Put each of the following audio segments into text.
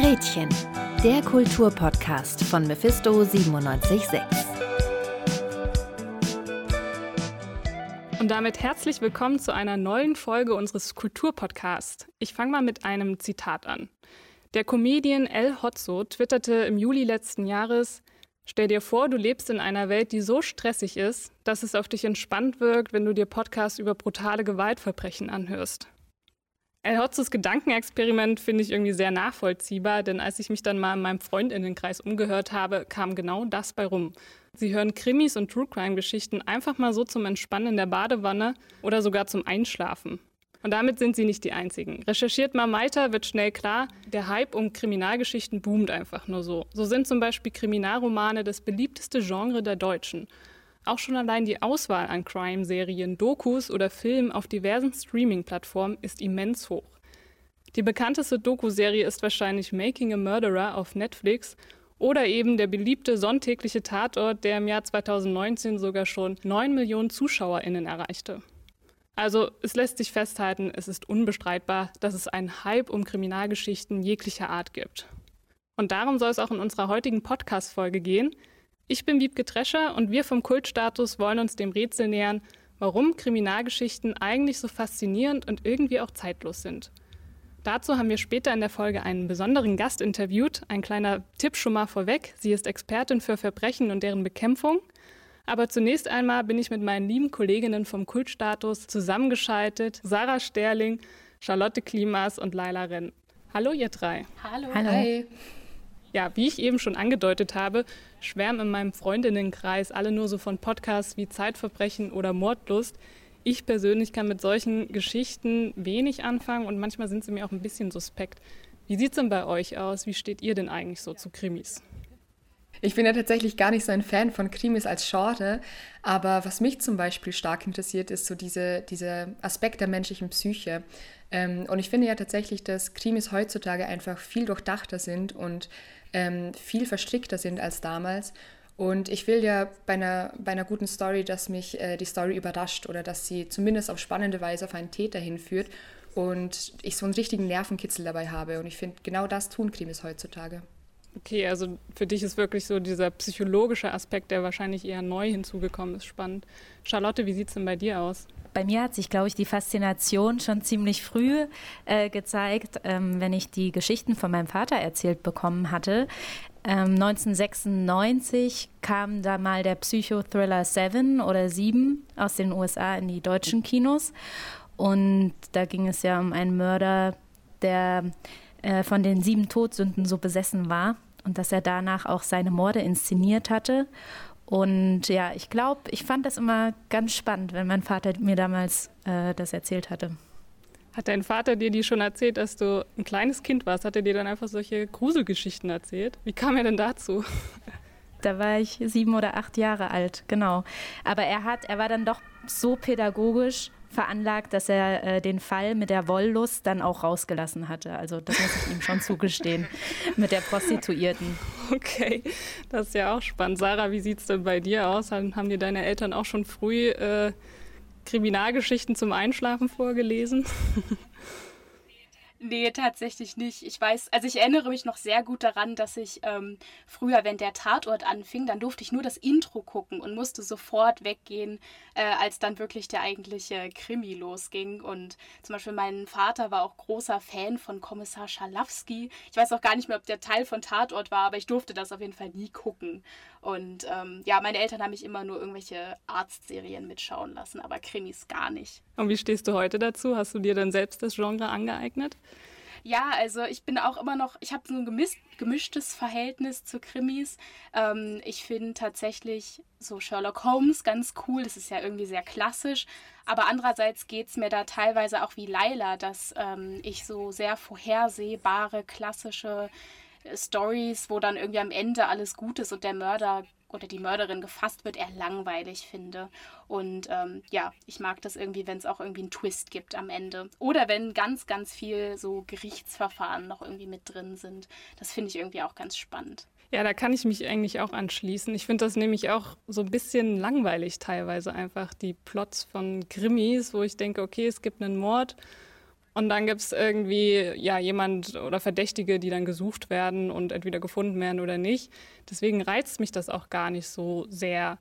Gretchen, der Kulturpodcast von Mephisto 976. Und damit herzlich willkommen zu einer neuen Folge unseres Kulturpodcasts. Ich fange mal mit einem Zitat an. Der Comedian El Hotzo twitterte im Juli letzten Jahres, Stell dir vor, du lebst in einer Welt, die so stressig ist, dass es auf dich entspannt wirkt, wenn du dir Podcasts über brutale Gewaltverbrechen anhörst. El Hotzos Gedankenexperiment finde ich irgendwie sehr nachvollziehbar, denn als ich mich dann mal in meinem Freundinnenkreis umgehört habe, kam genau das bei rum. Sie hören Krimis und True Crime Geschichten einfach mal so zum Entspannen in der Badewanne oder sogar zum Einschlafen. Und damit sind sie nicht die einzigen. Recherchiert man weiter, wird schnell klar, der Hype um Kriminalgeschichten boomt einfach nur so. So sind zum Beispiel Kriminalromane das beliebteste Genre der Deutschen. Auch schon allein die Auswahl an Crime-Serien, Dokus oder Filmen auf diversen Streaming-Plattformen ist immens hoch. Die bekannteste Doku-Serie ist wahrscheinlich Making a Murderer auf Netflix oder eben der beliebte sonntägliche Tatort, der im Jahr 2019 sogar schon 9 Millionen ZuschauerInnen erreichte. Also es lässt sich festhalten, es ist unbestreitbar, dass es einen Hype um Kriminalgeschichten jeglicher Art gibt. Und darum soll es auch in unserer heutigen Podcast-Folge gehen. Ich bin Wiebke Drescher und wir vom Kultstatus wollen uns dem Rätsel nähern, warum Kriminalgeschichten eigentlich so faszinierend und irgendwie auch zeitlos sind. Dazu haben wir später in der Folge einen besonderen Gast interviewt. Ein kleiner Tipp schon mal vorweg. Sie ist Expertin für Verbrechen und deren Bekämpfung. Aber zunächst einmal bin ich mit meinen lieben Kolleginnen vom Kultstatus zusammengeschaltet. Sarah Sterling, Charlotte Klimas und Laila Renn. Hallo ihr drei. Hallo. Hallo. Hi. Ja, wie ich eben schon angedeutet habe, schwärmen in meinem Freundinnenkreis alle nur so von Podcasts wie Zeitverbrechen oder Mordlust. Ich persönlich kann mit solchen Geschichten wenig anfangen und manchmal sind sie mir auch ein bisschen suspekt. Wie sieht es denn bei euch aus? Wie steht ihr denn eigentlich so zu Krimis? Ich bin ja tatsächlich gar nicht so ein Fan von Krimis als Genre, aber was mich zum Beispiel stark interessiert, ist so diese, dieser Aspekt der menschlichen Psyche. Ähm, und ich finde ja tatsächlich, dass Krimis heutzutage einfach viel durchdachter sind und ähm, viel verstrickter sind als damals. Und ich will ja bei einer, bei einer guten Story, dass mich äh, die Story überrascht oder dass sie zumindest auf spannende Weise auf einen Täter hinführt und ich so einen richtigen Nervenkitzel dabei habe. Und ich finde, genau das tun Krimis heutzutage. Okay, also für dich ist wirklich so dieser psychologische Aspekt, der wahrscheinlich eher neu hinzugekommen ist, spannend. Charlotte, wie sieht es denn bei dir aus? Bei mir hat sich, glaube ich, die Faszination schon ziemlich früh äh, gezeigt, ähm, wenn ich die Geschichten von meinem Vater erzählt bekommen hatte. Ähm, 1996 kam da mal der Psychothriller Seven oder Sieben aus den USA in die deutschen Kinos. Und da ging es ja um einen Mörder, der äh, von den sieben Todsünden so besessen war und dass er danach auch seine Morde inszeniert hatte. Und ja, ich glaube, ich fand das immer ganz spannend, wenn mein Vater mir damals äh, das erzählt hatte. Hat dein Vater dir die schon erzählt, dass du ein kleines Kind warst? Hat er dir dann einfach solche Gruselgeschichten erzählt? Wie kam er denn dazu? Da war ich sieben oder acht Jahre alt, genau. Aber er hat, er war dann doch so pädagogisch, veranlagt, dass er äh, den Fall mit der Wollust dann auch rausgelassen hatte. Also das muss ich ihm schon zugestehen mit der Prostituierten. Okay, das ist ja auch spannend. Sarah, wie sieht es denn bei dir aus? Haben dir deine Eltern auch schon früh äh, Kriminalgeschichten zum Einschlafen vorgelesen? Nee, tatsächlich nicht. Ich weiß, also ich erinnere mich noch sehr gut daran, dass ich ähm, früher, wenn der Tatort anfing, dann durfte ich nur das Intro gucken und musste sofort weggehen, äh, als dann wirklich der eigentliche Krimi losging. Und zum Beispiel mein Vater war auch großer Fan von Kommissar Schalowski. Ich weiß auch gar nicht mehr, ob der Teil von Tatort war, aber ich durfte das auf jeden Fall nie gucken. Und ähm, ja, meine Eltern haben mich immer nur irgendwelche Arztserien mitschauen lassen, aber Krimis gar nicht. Und wie stehst du heute dazu? Hast du dir dann selbst das Genre angeeignet? Ja, also ich bin auch immer noch, ich habe so ein gemis gemischtes Verhältnis zu Krimis. Ähm, ich finde tatsächlich so Sherlock Holmes ganz cool, das ist ja irgendwie sehr klassisch. Aber andererseits geht es mir da teilweise auch wie Laila, dass ähm, ich so sehr vorhersehbare, klassische äh, Stories, wo dann irgendwie am Ende alles gut ist und der Mörder oder die Mörderin gefasst wird, eher langweilig finde. Und ähm, ja, ich mag das irgendwie, wenn es auch irgendwie einen Twist gibt am Ende. Oder wenn ganz, ganz viel so Gerichtsverfahren noch irgendwie mit drin sind. Das finde ich irgendwie auch ganz spannend. Ja, da kann ich mich eigentlich auch anschließen. Ich finde das nämlich auch so ein bisschen langweilig teilweise einfach, die Plots von Krimis, wo ich denke, okay, es gibt einen Mord Und dann gibt es irgendwie ja jemand oder Verdächtige, die dann gesucht werden und entweder gefunden werden oder nicht. Deswegen reizt mich das auch gar nicht so sehr.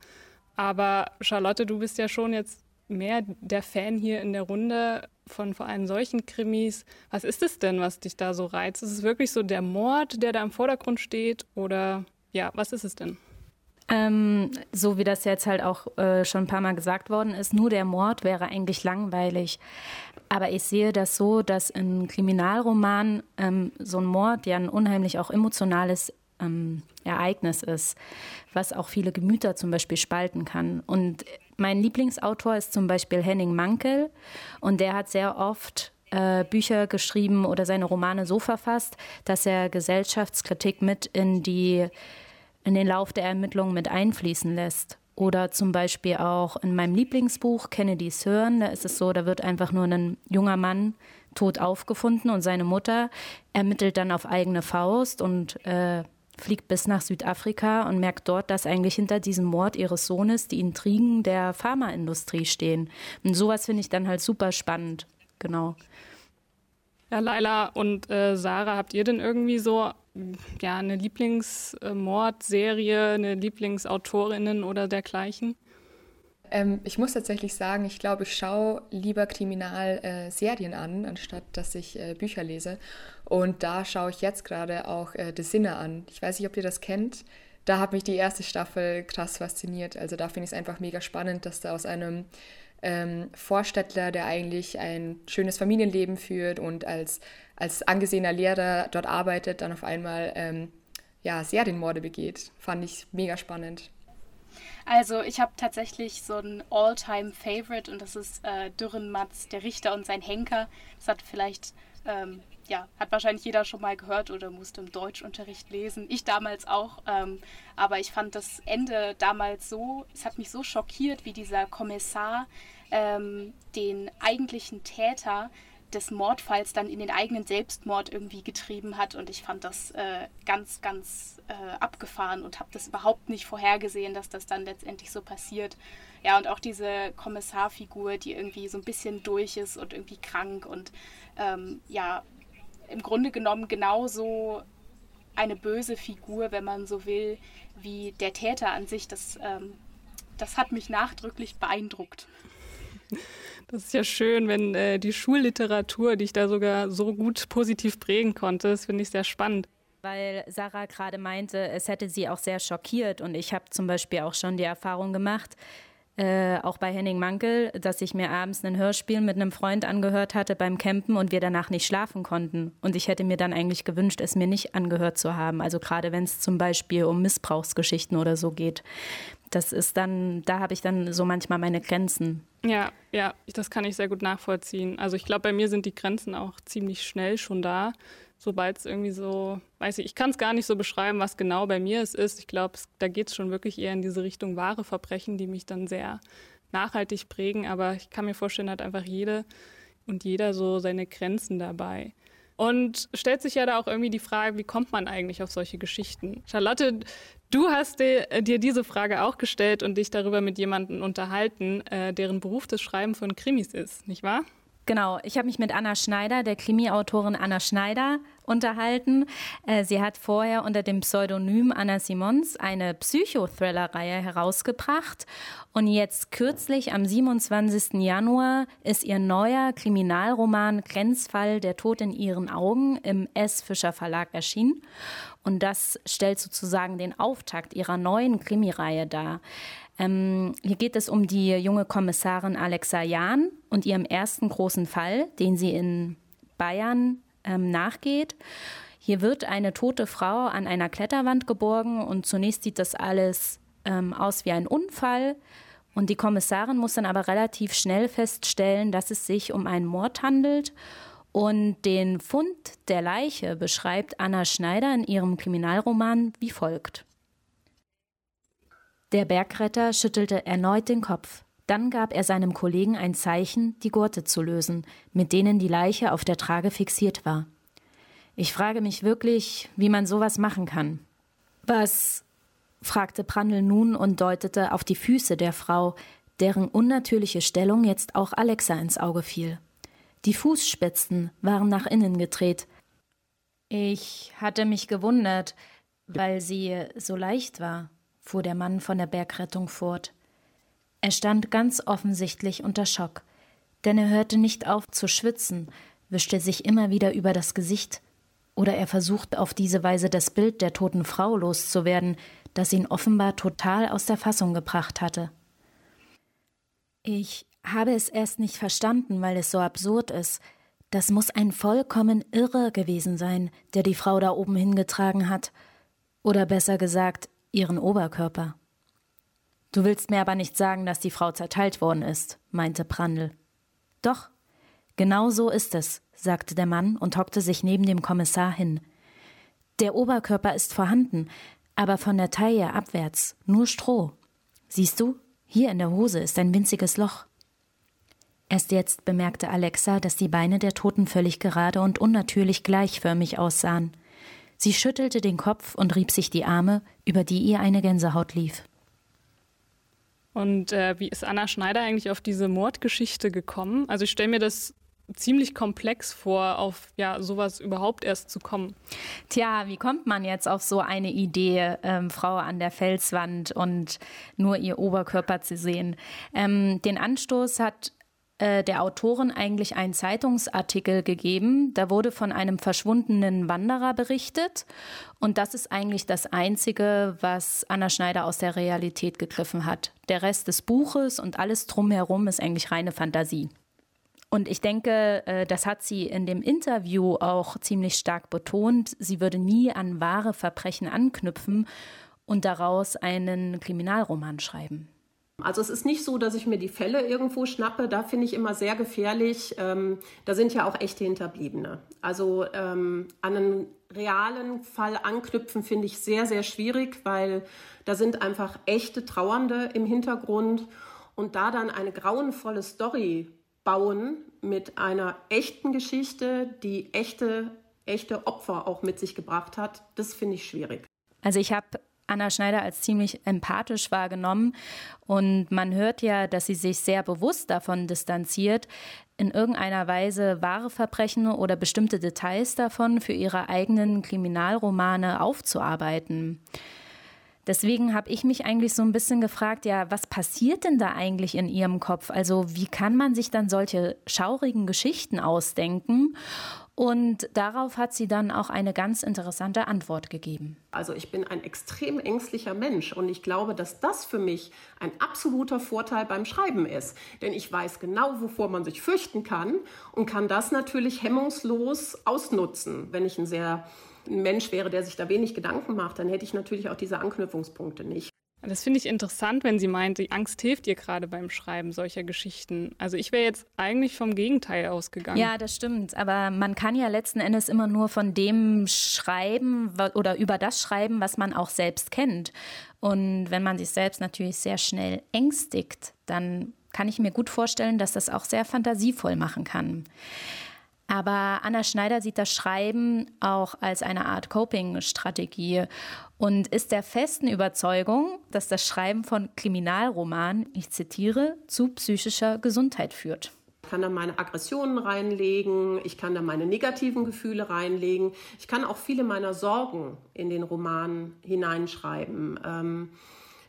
Aber Charlotte, du bist ja schon jetzt mehr der Fan hier in der Runde von vor allem solchen Krimis. Was ist es denn, was dich da so reizt? Ist es wirklich so der Mord, der da im Vordergrund steht? Oder ja, was ist es denn? Ähm, so wie das jetzt halt auch äh, schon ein paar Mal gesagt worden ist, nur der Mord wäre eigentlich langweilig. Aber ich sehe das so, dass in Kriminalromanen ähm, so ein Mord ja ein unheimlich auch emotionales ähm, Ereignis ist, was auch viele Gemüter zum Beispiel spalten kann. Und mein Lieblingsautor ist zum Beispiel Henning Mankel und der hat sehr oft äh, Bücher geschrieben oder seine Romane so verfasst, dass er Gesellschaftskritik mit in die in den Lauf der Ermittlungen mit einfließen lässt. Oder zum Beispiel auch in meinem Lieblingsbuch Kennedy's Hören, da ist es so, da wird einfach nur ein junger Mann tot aufgefunden und seine Mutter ermittelt dann auf eigene Faust und äh, fliegt bis nach Südafrika und merkt dort, dass eigentlich hinter diesem Mord ihres Sohnes die Intrigen der Pharmaindustrie stehen. Und sowas finde ich dann halt super spannend. Genau. Ja, Laila und äh, Sarah, habt ihr denn irgendwie so ja, eine Lieblingsmordserie, eine Lieblingsautorinnen oder dergleichen? Ähm, ich muss tatsächlich sagen, ich glaube, ich schaue lieber Kriminalserien äh, an, anstatt dass ich äh, Bücher lese. Und da schaue ich jetzt gerade auch äh, The Sinner an. Ich weiß nicht, ob ihr das kennt. Da hat mich die erste Staffel krass fasziniert. Also da finde ich es einfach mega spannend, dass da aus einem ähm, Vorstädtler, der eigentlich ein schönes Familienleben führt und als, als angesehener Lehrer dort arbeitet, dann auf einmal ähm, ja, Serienmorde begeht. Fand ich mega spannend. Also ich habe tatsächlich so ein All-Time-Favorite und das ist äh, Dürrenmatz, der Richter und sein Henker. Das hat vielleicht, ähm, ja, hat wahrscheinlich jeder schon mal gehört oder musste im Deutschunterricht lesen. Ich damals auch. Ähm, aber ich fand das Ende damals so, es hat mich so schockiert, wie dieser Kommissar ähm, den eigentlichen Täter des Mordfalls dann in den eigenen Selbstmord irgendwie getrieben hat. Und ich fand das äh, ganz, ganz äh, abgefahren und habe das überhaupt nicht vorhergesehen, dass das dann letztendlich so passiert. Ja, und auch diese Kommissarfigur, die irgendwie so ein bisschen durch ist und irgendwie krank und ähm, ja, im Grunde genommen genauso eine böse Figur, wenn man so will, wie der Täter an sich. Das, ähm, das hat mich nachdrücklich beeindruckt. Das ist ja schön, wenn äh, die Schulliteratur dich da sogar so gut positiv prägen konnte. Das finde ich sehr spannend. Weil Sarah gerade meinte, es hätte sie auch sehr schockiert. Und ich habe zum Beispiel auch schon die Erfahrung gemacht, äh, auch bei Henning Mankel, dass ich mir abends ein Hörspiel mit einem Freund angehört hatte beim Campen und wir danach nicht schlafen konnten. Und ich hätte mir dann eigentlich gewünscht, es mir nicht angehört zu haben. Also gerade wenn es zum Beispiel um Missbrauchsgeschichten oder so geht. Das ist dann, da habe ich dann so manchmal meine Grenzen. Ja, ja, das kann ich sehr gut nachvollziehen. Also ich glaube, bei mir sind die Grenzen auch ziemlich schnell schon da sobald es irgendwie so, weiß ich, ich kann es gar nicht so beschreiben, was genau bei mir es ist. Ich glaube, da geht es schon wirklich eher in diese Richtung wahre Verbrechen, die mich dann sehr nachhaltig prägen. Aber ich kann mir vorstellen, hat einfach jede und jeder so seine Grenzen dabei. Und stellt sich ja da auch irgendwie die Frage, wie kommt man eigentlich auf solche Geschichten? Charlotte, du hast dir, dir diese Frage auch gestellt und dich darüber mit jemandem unterhalten, äh, deren Beruf das Schreiben von Krimis ist, nicht wahr? Genau, ich habe mich mit Anna Schneider, der Krimi-Autorin Anna Schneider, unterhalten. Äh, sie hat vorher unter dem Pseudonym Anna Simons eine Psychothriller-Reihe herausgebracht. Und jetzt kürzlich am 27. Januar ist ihr neuer Kriminalroman Grenzfall Der Tod in ihren Augen im S. Fischer Verlag erschienen. Und das stellt sozusagen den Auftakt ihrer neuen Krimireihe dar. Ähm, hier geht es um die junge Kommissarin Alexa Jahn und ihrem ersten großen Fall, den sie in Bayern ähm, nachgeht. Hier wird eine tote Frau an einer Kletterwand geborgen und zunächst sieht das alles ähm, aus wie ein Unfall. Und die Kommissarin muss dann aber relativ schnell feststellen, dass es sich um einen Mord handelt. Und den Fund der Leiche beschreibt Anna Schneider in ihrem Kriminalroman wie folgt. Der Bergretter schüttelte erneut den Kopf. Dann gab er seinem Kollegen ein Zeichen, die Gurte zu lösen, mit denen die Leiche auf der Trage fixiert war. Ich frage mich wirklich, wie man sowas machen kann. Was? fragte Prandl nun und deutete auf die Füße der Frau, deren unnatürliche Stellung jetzt auch Alexa ins Auge fiel. Die Fußspitzen waren nach innen gedreht. Ich hatte mich gewundert, weil sie so leicht war, fuhr der Mann von der Bergrettung fort. Er stand ganz offensichtlich unter Schock, denn er hörte nicht auf zu schwitzen, wischte sich immer wieder über das Gesicht, oder er versucht auf diese Weise das Bild der toten Frau loszuwerden, das ihn offenbar total aus der Fassung gebracht hatte. Ich habe es erst nicht verstanden, weil es so absurd ist. Das muss ein vollkommen Irrer gewesen sein, der die Frau da oben hingetragen hat. Oder besser gesagt, ihren Oberkörper. Du willst mir aber nicht sagen, dass die Frau zerteilt worden ist, meinte Prandl. Doch, genau so ist es, sagte der Mann und hockte sich neben dem Kommissar hin. Der Oberkörper ist vorhanden, aber von der Taille abwärts nur Stroh. Siehst du, hier in der Hose ist ein winziges Loch. Erst jetzt bemerkte Alexa, dass die Beine der Toten völlig gerade und unnatürlich gleichförmig aussahen. Sie schüttelte den Kopf und rieb sich die Arme, über die ihr eine Gänsehaut lief. Und äh, wie ist Anna Schneider eigentlich auf diese Mordgeschichte gekommen? Also ich stelle mir das ziemlich komplex vor, auf ja sowas überhaupt erst zu kommen. Tja, wie kommt man jetzt auf so eine Idee, ähm, Frau an der Felswand und nur ihr Oberkörper zu sehen? Ähm, den Anstoß hat äh, der Autorin eigentlich einen Zeitungsartikel gegeben. Da wurde von einem verschwundenen Wanderer berichtet. Und das ist eigentlich das Einzige, was Anna Schneider aus der Realität gegriffen hat. Der Rest des Buches und alles drumherum ist eigentlich reine Fantasie. Und ich denke, äh, das hat sie in dem Interview auch ziemlich stark betont. Sie würde nie an wahre Verbrechen anknüpfen und daraus einen Kriminalroman schreiben. Also es ist nicht so, dass ich mir die Fälle irgendwo schnappe. Da finde ich immer sehr gefährlich. Ähm, da sind ja auch echte Hinterbliebene. Also ähm, an einen realen Fall anknüpfen finde ich sehr, sehr schwierig, weil da sind einfach echte Trauernde im Hintergrund. Und da dann eine grauenvolle Story bauen mit einer echten Geschichte, die echte, echte Opfer auch mit sich gebracht hat, das finde ich schwierig. Also ich habe Anna Schneider als ziemlich empathisch wahrgenommen und man hört ja, dass sie sich sehr bewusst davon distanziert, in irgendeiner Weise wahre Verbrechen oder bestimmte Details davon für ihre eigenen Kriminalromane aufzuarbeiten. Deswegen habe ich mich eigentlich so ein bisschen gefragt, ja, was passiert denn da eigentlich in ihrem Kopf? Also wie kann man sich dann solche schaurigen Geschichten ausdenken? Und darauf hat sie dann auch eine ganz interessante Antwort gegeben. Also ich bin ein extrem ängstlicher Mensch und ich glaube, dass das für mich ein absoluter Vorteil beim Schreiben ist. Denn ich weiß genau, wovor man sich fürchten kann und kann das natürlich hemmungslos ausnutzen, wenn ich ein sehr ein Mensch wäre, der sich da wenig Gedanken macht, dann hätte ich natürlich auch diese Anknüpfungspunkte nicht. Das finde ich interessant, wenn sie meint, die Angst hilft ihr gerade beim Schreiben solcher Geschichten. Also ich wäre jetzt eigentlich vom Gegenteil ausgegangen. Ja, das stimmt. Aber man kann ja letzten Endes immer nur von dem schreiben oder über das schreiben, was man auch selbst kennt. Und wenn man sich selbst natürlich sehr schnell ängstigt, dann kann ich mir gut vorstellen, dass das auch sehr fantasievoll machen kann. Aber Anna Schneider sieht das Schreiben auch als eine Art Coping-Strategie und ist der festen Überzeugung, dass das Schreiben von Kriminalromanen, ich zitiere, zu psychischer Gesundheit führt. Ich kann da meine Aggressionen reinlegen, ich kann da meine negativen Gefühle reinlegen, ich kann auch viele meiner Sorgen in den Roman hineinschreiben. Ähm,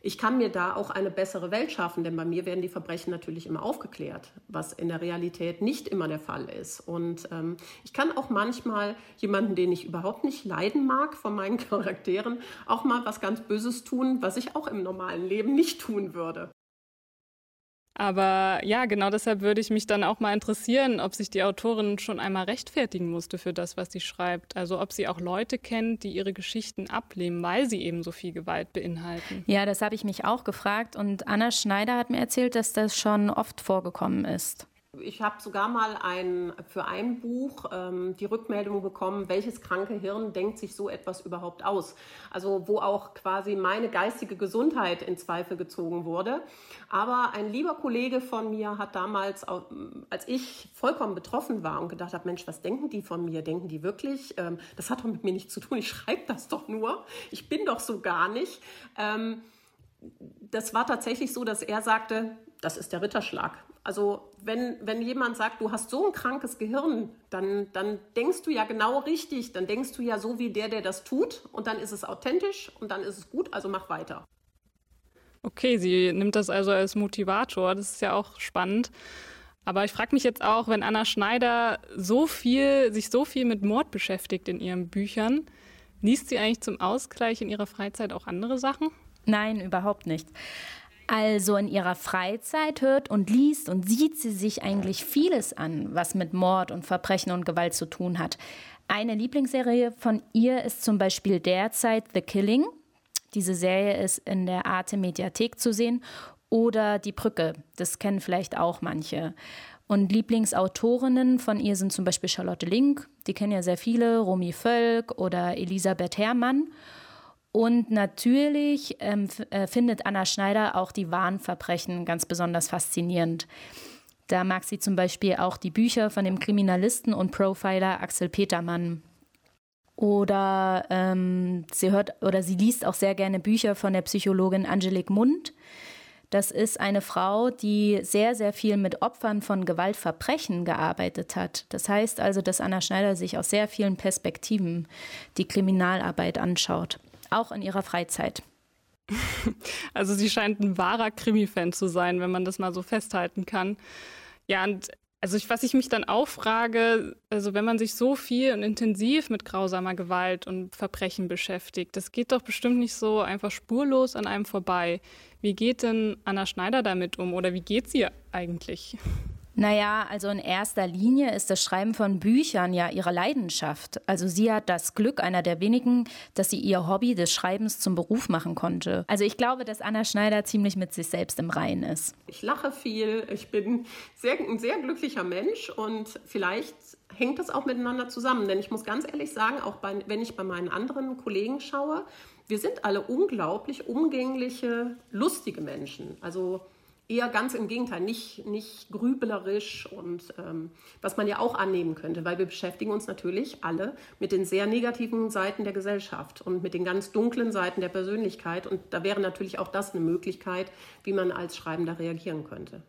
ich kann mir da auch eine bessere Welt schaffen, denn bei mir werden die Verbrechen natürlich immer aufgeklärt, was in der Realität nicht immer der Fall ist. Und ähm, ich kann auch manchmal jemanden, den ich überhaupt nicht leiden mag von meinen Charakteren, auch mal was ganz Böses tun, was ich auch im normalen Leben nicht tun würde. Aber ja, genau deshalb würde ich mich dann auch mal interessieren, ob sich die Autorin schon einmal rechtfertigen musste für das, was sie schreibt. Also ob sie auch Leute kennt, die ihre Geschichten ablehnen, weil sie eben so viel Gewalt beinhalten. Ja, das habe ich mich auch gefragt. Und Anna Schneider hat mir erzählt, dass das schon oft vorgekommen ist. Ich habe sogar mal ein, für ein Buch ähm, die Rückmeldung bekommen, welches kranke Hirn denkt sich so etwas überhaupt aus. Also wo auch quasi meine geistige Gesundheit in Zweifel gezogen wurde. Aber ein lieber Kollege von mir hat damals, als ich vollkommen betroffen war und gedacht habe, Mensch, was denken die von mir? Denken die wirklich? Ähm, das hat doch mit mir nichts zu tun. Ich schreibe das doch nur. Ich bin doch so gar nicht. Ähm, das war tatsächlich so, dass er sagte, das ist der Ritterschlag. Also wenn, wenn jemand sagt, du hast so ein krankes Gehirn, dann, dann denkst du ja genau richtig, dann denkst du ja so wie der, der das tut und dann ist es authentisch und dann ist es gut, also mach weiter. Okay, sie nimmt das also als Motivator, das ist ja auch spannend. Aber ich frage mich jetzt auch, wenn Anna Schneider so viel, sich so viel mit Mord beschäftigt in ihren Büchern, liest sie eigentlich zum Ausgleich in ihrer Freizeit auch andere Sachen? Nein, überhaupt nicht. Also in ihrer Freizeit hört und liest und sieht sie sich eigentlich vieles an, was mit Mord und Verbrechen und Gewalt zu tun hat. Eine Lieblingsserie von ihr ist zum Beispiel derzeit The Killing. Diese Serie ist in der Arte Mediathek zu sehen. Oder Die Brücke, das kennen vielleicht auch manche. Und Lieblingsautorinnen von ihr sind zum Beispiel Charlotte Link, die kennen ja sehr viele, Romy Völk oder Elisabeth Herrmann. Und natürlich ähm, äh, findet Anna Schneider auch die wahren Verbrechen ganz besonders faszinierend. Da mag sie zum Beispiel auch die Bücher von dem Kriminalisten und Profiler Axel Petermann. Oder ähm, sie hört oder sie liest auch sehr gerne Bücher von der Psychologin Angelique Mund. Das ist eine Frau, die sehr, sehr viel mit Opfern von Gewaltverbrechen gearbeitet hat. Das heißt also, dass Anna Schneider sich aus sehr vielen Perspektiven die Kriminalarbeit anschaut auch in ihrer Freizeit. Also sie scheint ein wahrer Krimi-Fan zu sein, wenn man das mal so festhalten kann. Ja, und also ich, was ich mich dann auch frage, also wenn man sich so viel und intensiv mit grausamer Gewalt und Verbrechen beschäftigt, das geht doch bestimmt nicht so einfach spurlos an einem vorbei. Wie geht denn Anna Schneider damit um oder wie geht sie eigentlich? Naja, also in erster Linie ist das Schreiben von Büchern ja ihre Leidenschaft. Also sie hat das Glück, einer der wenigen, dass sie ihr Hobby des Schreibens zum Beruf machen konnte. Also ich glaube, dass Anna Schneider ziemlich mit sich selbst im Reinen ist. Ich lache viel, ich bin sehr, ein sehr glücklicher Mensch und vielleicht hängt das auch miteinander zusammen. Denn ich muss ganz ehrlich sagen, auch bei, wenn ich bei meinen anderen Kollegen schaue, wir sind alle unglaublich umgängliche, lustige Menschen. Also eher ganz im Gegenteil, nicht, nicht grüblerisch und ähm, was man ja auch annehmen könnte, weil wir beschäftigen uns natürlich alle mit den sehr negativen Seiten der Gesellschaft und mit den ganz dunklen Seiten der Persönlichkeit. Und da wäre natürlich auch das eine Möglichkeit, wie man als Schreibender reagieren könnte.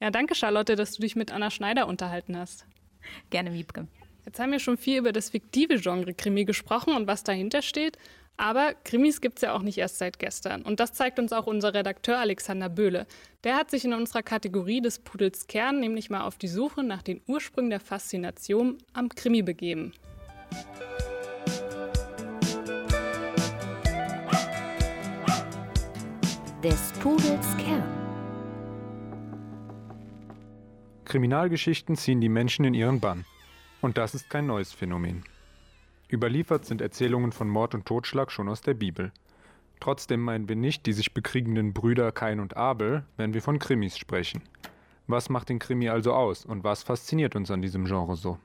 Ja, danke Charlotte, dass du dich mit Anna Schneider unterhalten hast. Gerne, Wiebke. Jetzt haben wir schon viel über das fiktive Genre Krimi gesprochen und was dahinter steht. Aber Krimis gibt es ja auch nicht erst seit gestern. Und das zeigt uns auch unser Redakteur Alexander Böhle. Der hat sich in unserer Kategorie des Pudels Kern nämlich mal auf die Suche nach den Ursprüngen der Faszination am Krimi begeben. Des Pudels Kern. Kriminalgeschichten ziehen die Menschen in ihren Bann. Und das ist kein neues Phänomen. Überliefert sind Erzählungen von Mord und Totschlag schon aus der Bibel. Trotzdem meinen wir nicht die sich bekriegenden Brüder Kain und Abel, wenn wir von Krimis sprechen. Was macht den Krimi also aus und was fasziniert uns an diesem Genre so?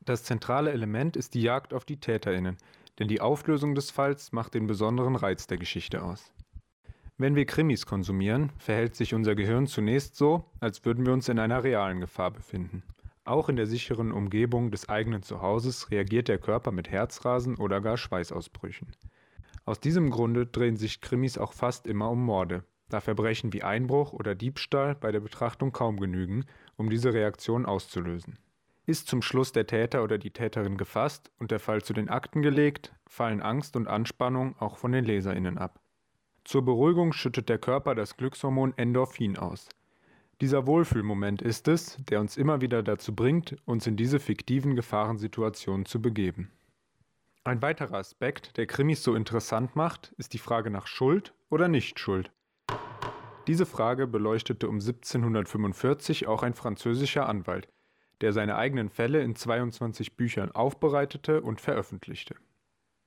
Das zentrale Element ist die Jagd auf die Täterinnen, denn die Auflösung des Falls macht den besonderen Reiz der Geschichte aus. Wenn wir Krimis konsumieren, verhält sich unser Gehirn zunächst so, als würden wir uns in einer realen Gefahr befinden. Auch in der sicheren Umgebung des eigenen Zuhauses reagiert der Körper mit Herzrasen oder gar Schweißausbrüchen. Aus diesem Grunde drehen sich Krimis auch fast immer um Morde, da Verbrechen wie Einbruch oder Diebstahl bei der Betrachtung kaum genügen, um diese Reaktion auszulösen. Ist zum Schluss der Täter oder die Täterin gefasst und der Fall zu den Akten gelegt, fallen Angst und Anspannung auch von den Leserinnen ab. Zur Beruhigung schüttet der Körper das Glückshormon Endorphin aus. Dieser Wohlfühlmoment ist es, der uns immer wieder dazu bringt, uns in diese fiktiven Gefahrensituationen zu begeben. Ein weiterer Aspekt, der Krimis so interessant macht, ist die Frage nach Schuld oder Nichtschuld. Diese Frage beleuchtete um 1745 auch ein französischer Anwalt, der seine eigenen Fälle in 22 Büchern aufbereitete und veröffentlichte.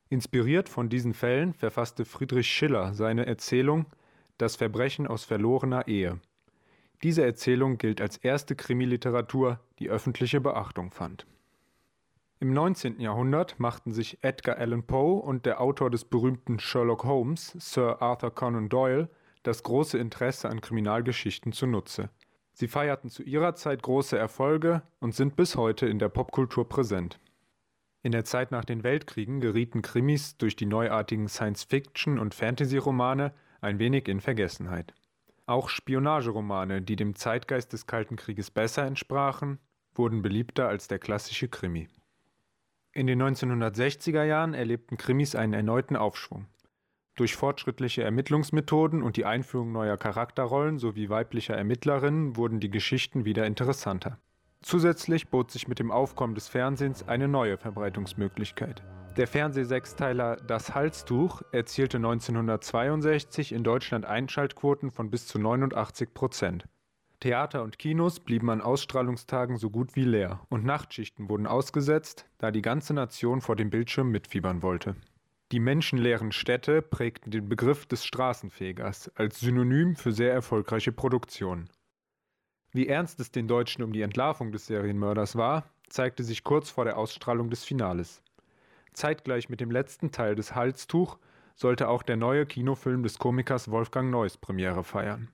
Inspiriert von diesen Fällen verfasste Friedrich Schiller seine Erzählung Das Verbrechen aus verlorener Ehe. Diese Erzählung gilt als erste Krimiliteratur, die öffentliche Beachtung fand. Im 19. Jahrhundert machten sich Edgar Allan Poe und der Autor des berühmten Sherlock Holmes, Sir Arthur Conan Doyle, das große Interesse an Kriminalgeschichten zunutze. Sie feierten zu ihrer Zeit große Erfolge und sind bis heute in der Popkultur präsent. In der Zeit nach den Weltkriegen gerieten Krimis durch die neuartigen Science-Fiction- und Fantasy-Romane ein wenig in Vergessenheit. Auch Spionageromane, die dem Zeitgeist des Kalten Krieges besser entsprachen, wurden beliebter als der klassische Krimi. In den 1960er Jahren erlebten Krimis einen erneuten Aufschwung. Durch fortschrittliche Ermittlungsmethoden und die Einführung neuer Charakterrollen sowie weiblicher Ermittlerinnen wurden die Geschichten wieder interessanter. Zusätzlich bot sich mit dem Aufkommen des Fernsehens eine neue Verbreitungsmöglichkeit. Der Fernsehsechsteiler Das Halstuch erzielte 1962 in Deutschland Einschaltquoten von bis zu 89 Prozent. Theater und Kinos blieben an Ausstrahlungstagen so gut wie leer und Nachtschichten wurden ausgesetzt, da die ganze Nation vor dem Bildschirm mitfiebern wollte. Die menschenleeren Städte prägten den Begriff des Straßenfegers als Synonym für sehr erfolgreiche Produktionen. Wie ernst es den Deutschen um die Entlarvung des Serienmörders war, zeigte sich kurz vor der Ausstrahlung des Finales. Zeitgleich mit dem letzten Teil des Halstuch sollte auch der neue Kinofilm des Komikers Wolfgang Neuss Premiere feiern.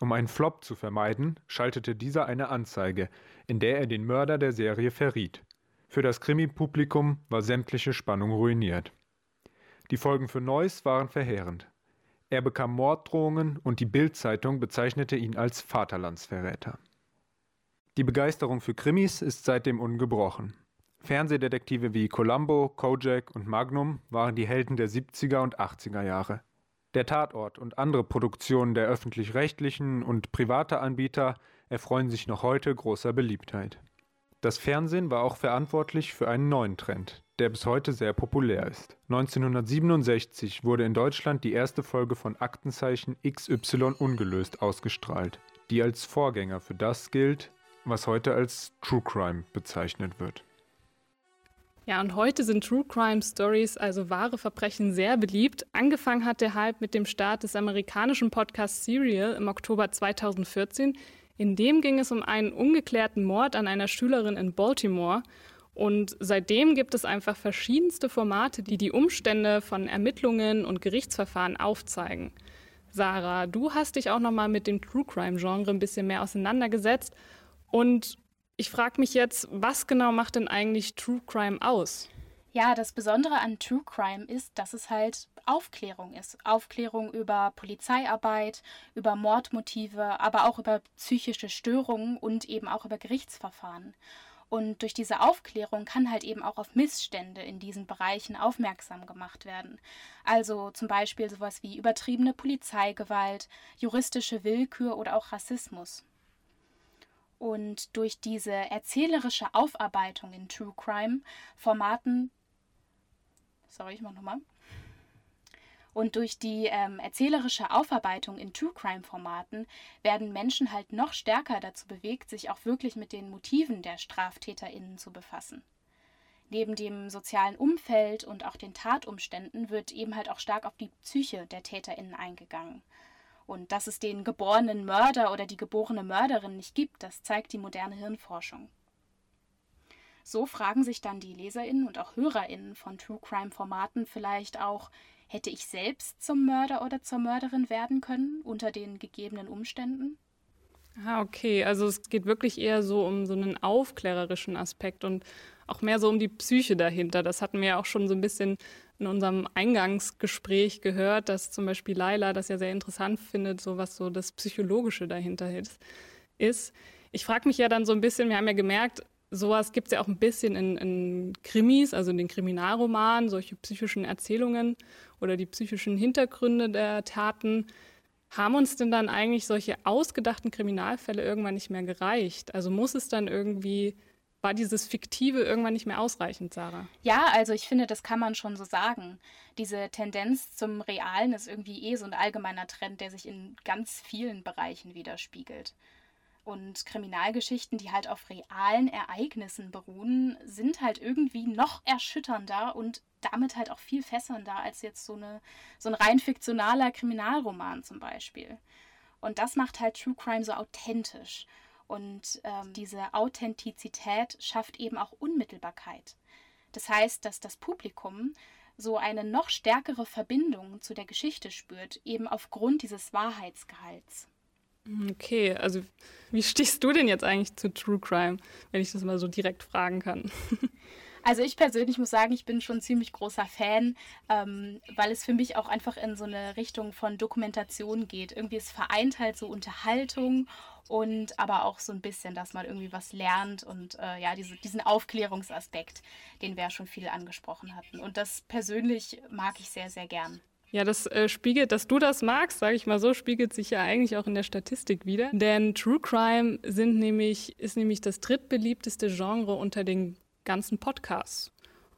Um einen Flop zu vermeiden, schaltete dieser eine Anzeige, in der er den Mörder der Serie verriet. Für das Krimi-Publikum war sämtliche Spannung ruiniert. Die Folgen für Neuss waren verheerend. Er bekam Morddrohungen und die Bild-Zeitung bezeichnete ihn als Vaterlandsverräter. Die Begeisterung für Krimis ist seitdem ungebrochen. Fernsehdetektive wie Columbo, Kojak und Magnum waren die Helden der 70er und 80er Jahre. Der Tatort und andere Produktionen der öffentlich-rechtlichen und privater Anbieter erfreuen sich noch heute großer Beliebtheit. Das Fernsehen war auch verantwortlich für einen neuen Trend, der bis heute sehr populär ist. 1967 wurde in Deutschland die erste Folge von Aktenzeichen XY ungelöst ausgestrahlt, die als Vorgänger für das gilt, was heute als True Crime bezeichnet wird. Ja, und heute sind True Crime Stories, also wahre Verbrechen, sehr beliebt. Angefangen hat der Hype mit dem Start des amerikanischen Podcasts Serial im Oktober 2014. In dem ging es um einen ungeklärten Mord an einer Schülerin in Baltimore. Und seitdem gibt es einfach verschiedenste Formate, die die Umstände von Ermittlungen und Gerichtsverfahren aufzeigen. Sarah, du hast dich auch noch mal mit dem True Crime Genre ein bisschen mehr auseinandergesetzt und ich frage mich jetzt, was genau macht denn eigentlich True Crime aus? Ja, das Besondere an True Crime ist, dass es halt Aufklärung ist. Aufklärung über Polizeiarbeit, über Mordmotive, aber auch über psychische Störungen und eben auch über Gerichtsverfahren. Und durch diese Aufklärung kann halt eben auch auf Missstände in diesen Bereichen aufmerksam gemacht werden. Also zum Beispiel sowas wie übertriebene Polizeigewalt, juristische Willkür oder auch Rassismus. Und durch diese erzählerische Aufarbeitung in True Crime Formaten, sorry, ich mach nochmal. Und durch die ähm, erzählerische Aufarbeitung in True Crime Formaten werden Menschen halt noch stärker dazu bewegt, sich auch wirklich mit den Motiven der StraftäterInnen zu befassen. Neben dem sozialen Umfeld und auch den Tatumständen wird eben halt auch stark auf die Psyche der TäterInnen eingegangen. Und dass es den geborenen Mörder oder die geborene Mörderin nicht gibt, das zeigt die moderne Hirnforschung. So fragen sich dann die Leserinnen und auch Hörerinnen von True Crime Formaten vielleicht auch, hätte ich selbst zum Mörder oder zur Mörderin werden können unter den gegebenen Umständen? Ah, okay. Also es geht wirklich eher so um so einen aufklärerischen Aspekt und auch mehr so um die Psyche dahinter. Das hatten wir ja auch schon so ein bisschen in unserem Eingangsgespräch gehört, dass zum Beispiel Laila das ja sehr interessant findet, so was so das Psychologische dahinter ist. Ich frage mich ja dann so ein bisschen, wir haben ja gemerkt, sowas gibt es ja auch ein bisschen in, in Krimis, also in den Kriminalromanen, solche psychischen Erzählungen oder die psychischen Hintergründe der Taten. Haben uns denn dann eigentlich solche ausgedachten Kriminalfälle irgendwann nicht mehr gereicht? Also muss es dann irgendwie war dieses Fiktive irgendwann nicht mehr ausreichend, Sarah? Ja, also ich finde, das kann man schon so sagen. Diese Tendenz zum Realen ist irgendwie eh so ein allgemeiner Trend, der sich in ganz vielen Bereichen widerspiegelt. Und Kriminalgeschichten, die halt auf realen Ereignissen beruhen, sind halt irgendwie noch erschütternder und damit halt auch viel fesselnder als jetzt so, eine, so ein rein fiktionaler Kriminalroman zum Beispiel. Und das macht halt True Crime so authentisch. Und ähm, diese Authentizität schafft eben auch Unmittelbarkeit. Das heißt, dass das Publikum so eine noch stärkere Verbindung zu der Geschichte spürt, eben aufgrund dieses Wahrheitsgehalts. Okay, also wie stehst du denn jetzt eigentlich zu True Crime, wenn ich das mal so direkt fragen kann? Also ich persönlich muss sagen, ich bin schon ziemlich großer Fan, ähm, weil es für mich auch einfach in so eine Richtung von Dokumentation geht. Irgendwie es vereint halt so Unterhaltung und aber auch so ein bisschen, dass man irgendwie was lernt und äh, ja, diese, diesen Aufklärungsaspekt, den wir ja schon viel angesprochen hatten. Und das persönlich mag ich sehr, sehr gern. Ja, das äh, spiegelt, dass du das magst, sage ich mal so, spiegelt sich ja eigentlich auch in der Statistik wieder. Denn True Crime sind nämlich, ist nämlich das drittbeliebteste Genre unter den ganzen Podcasts.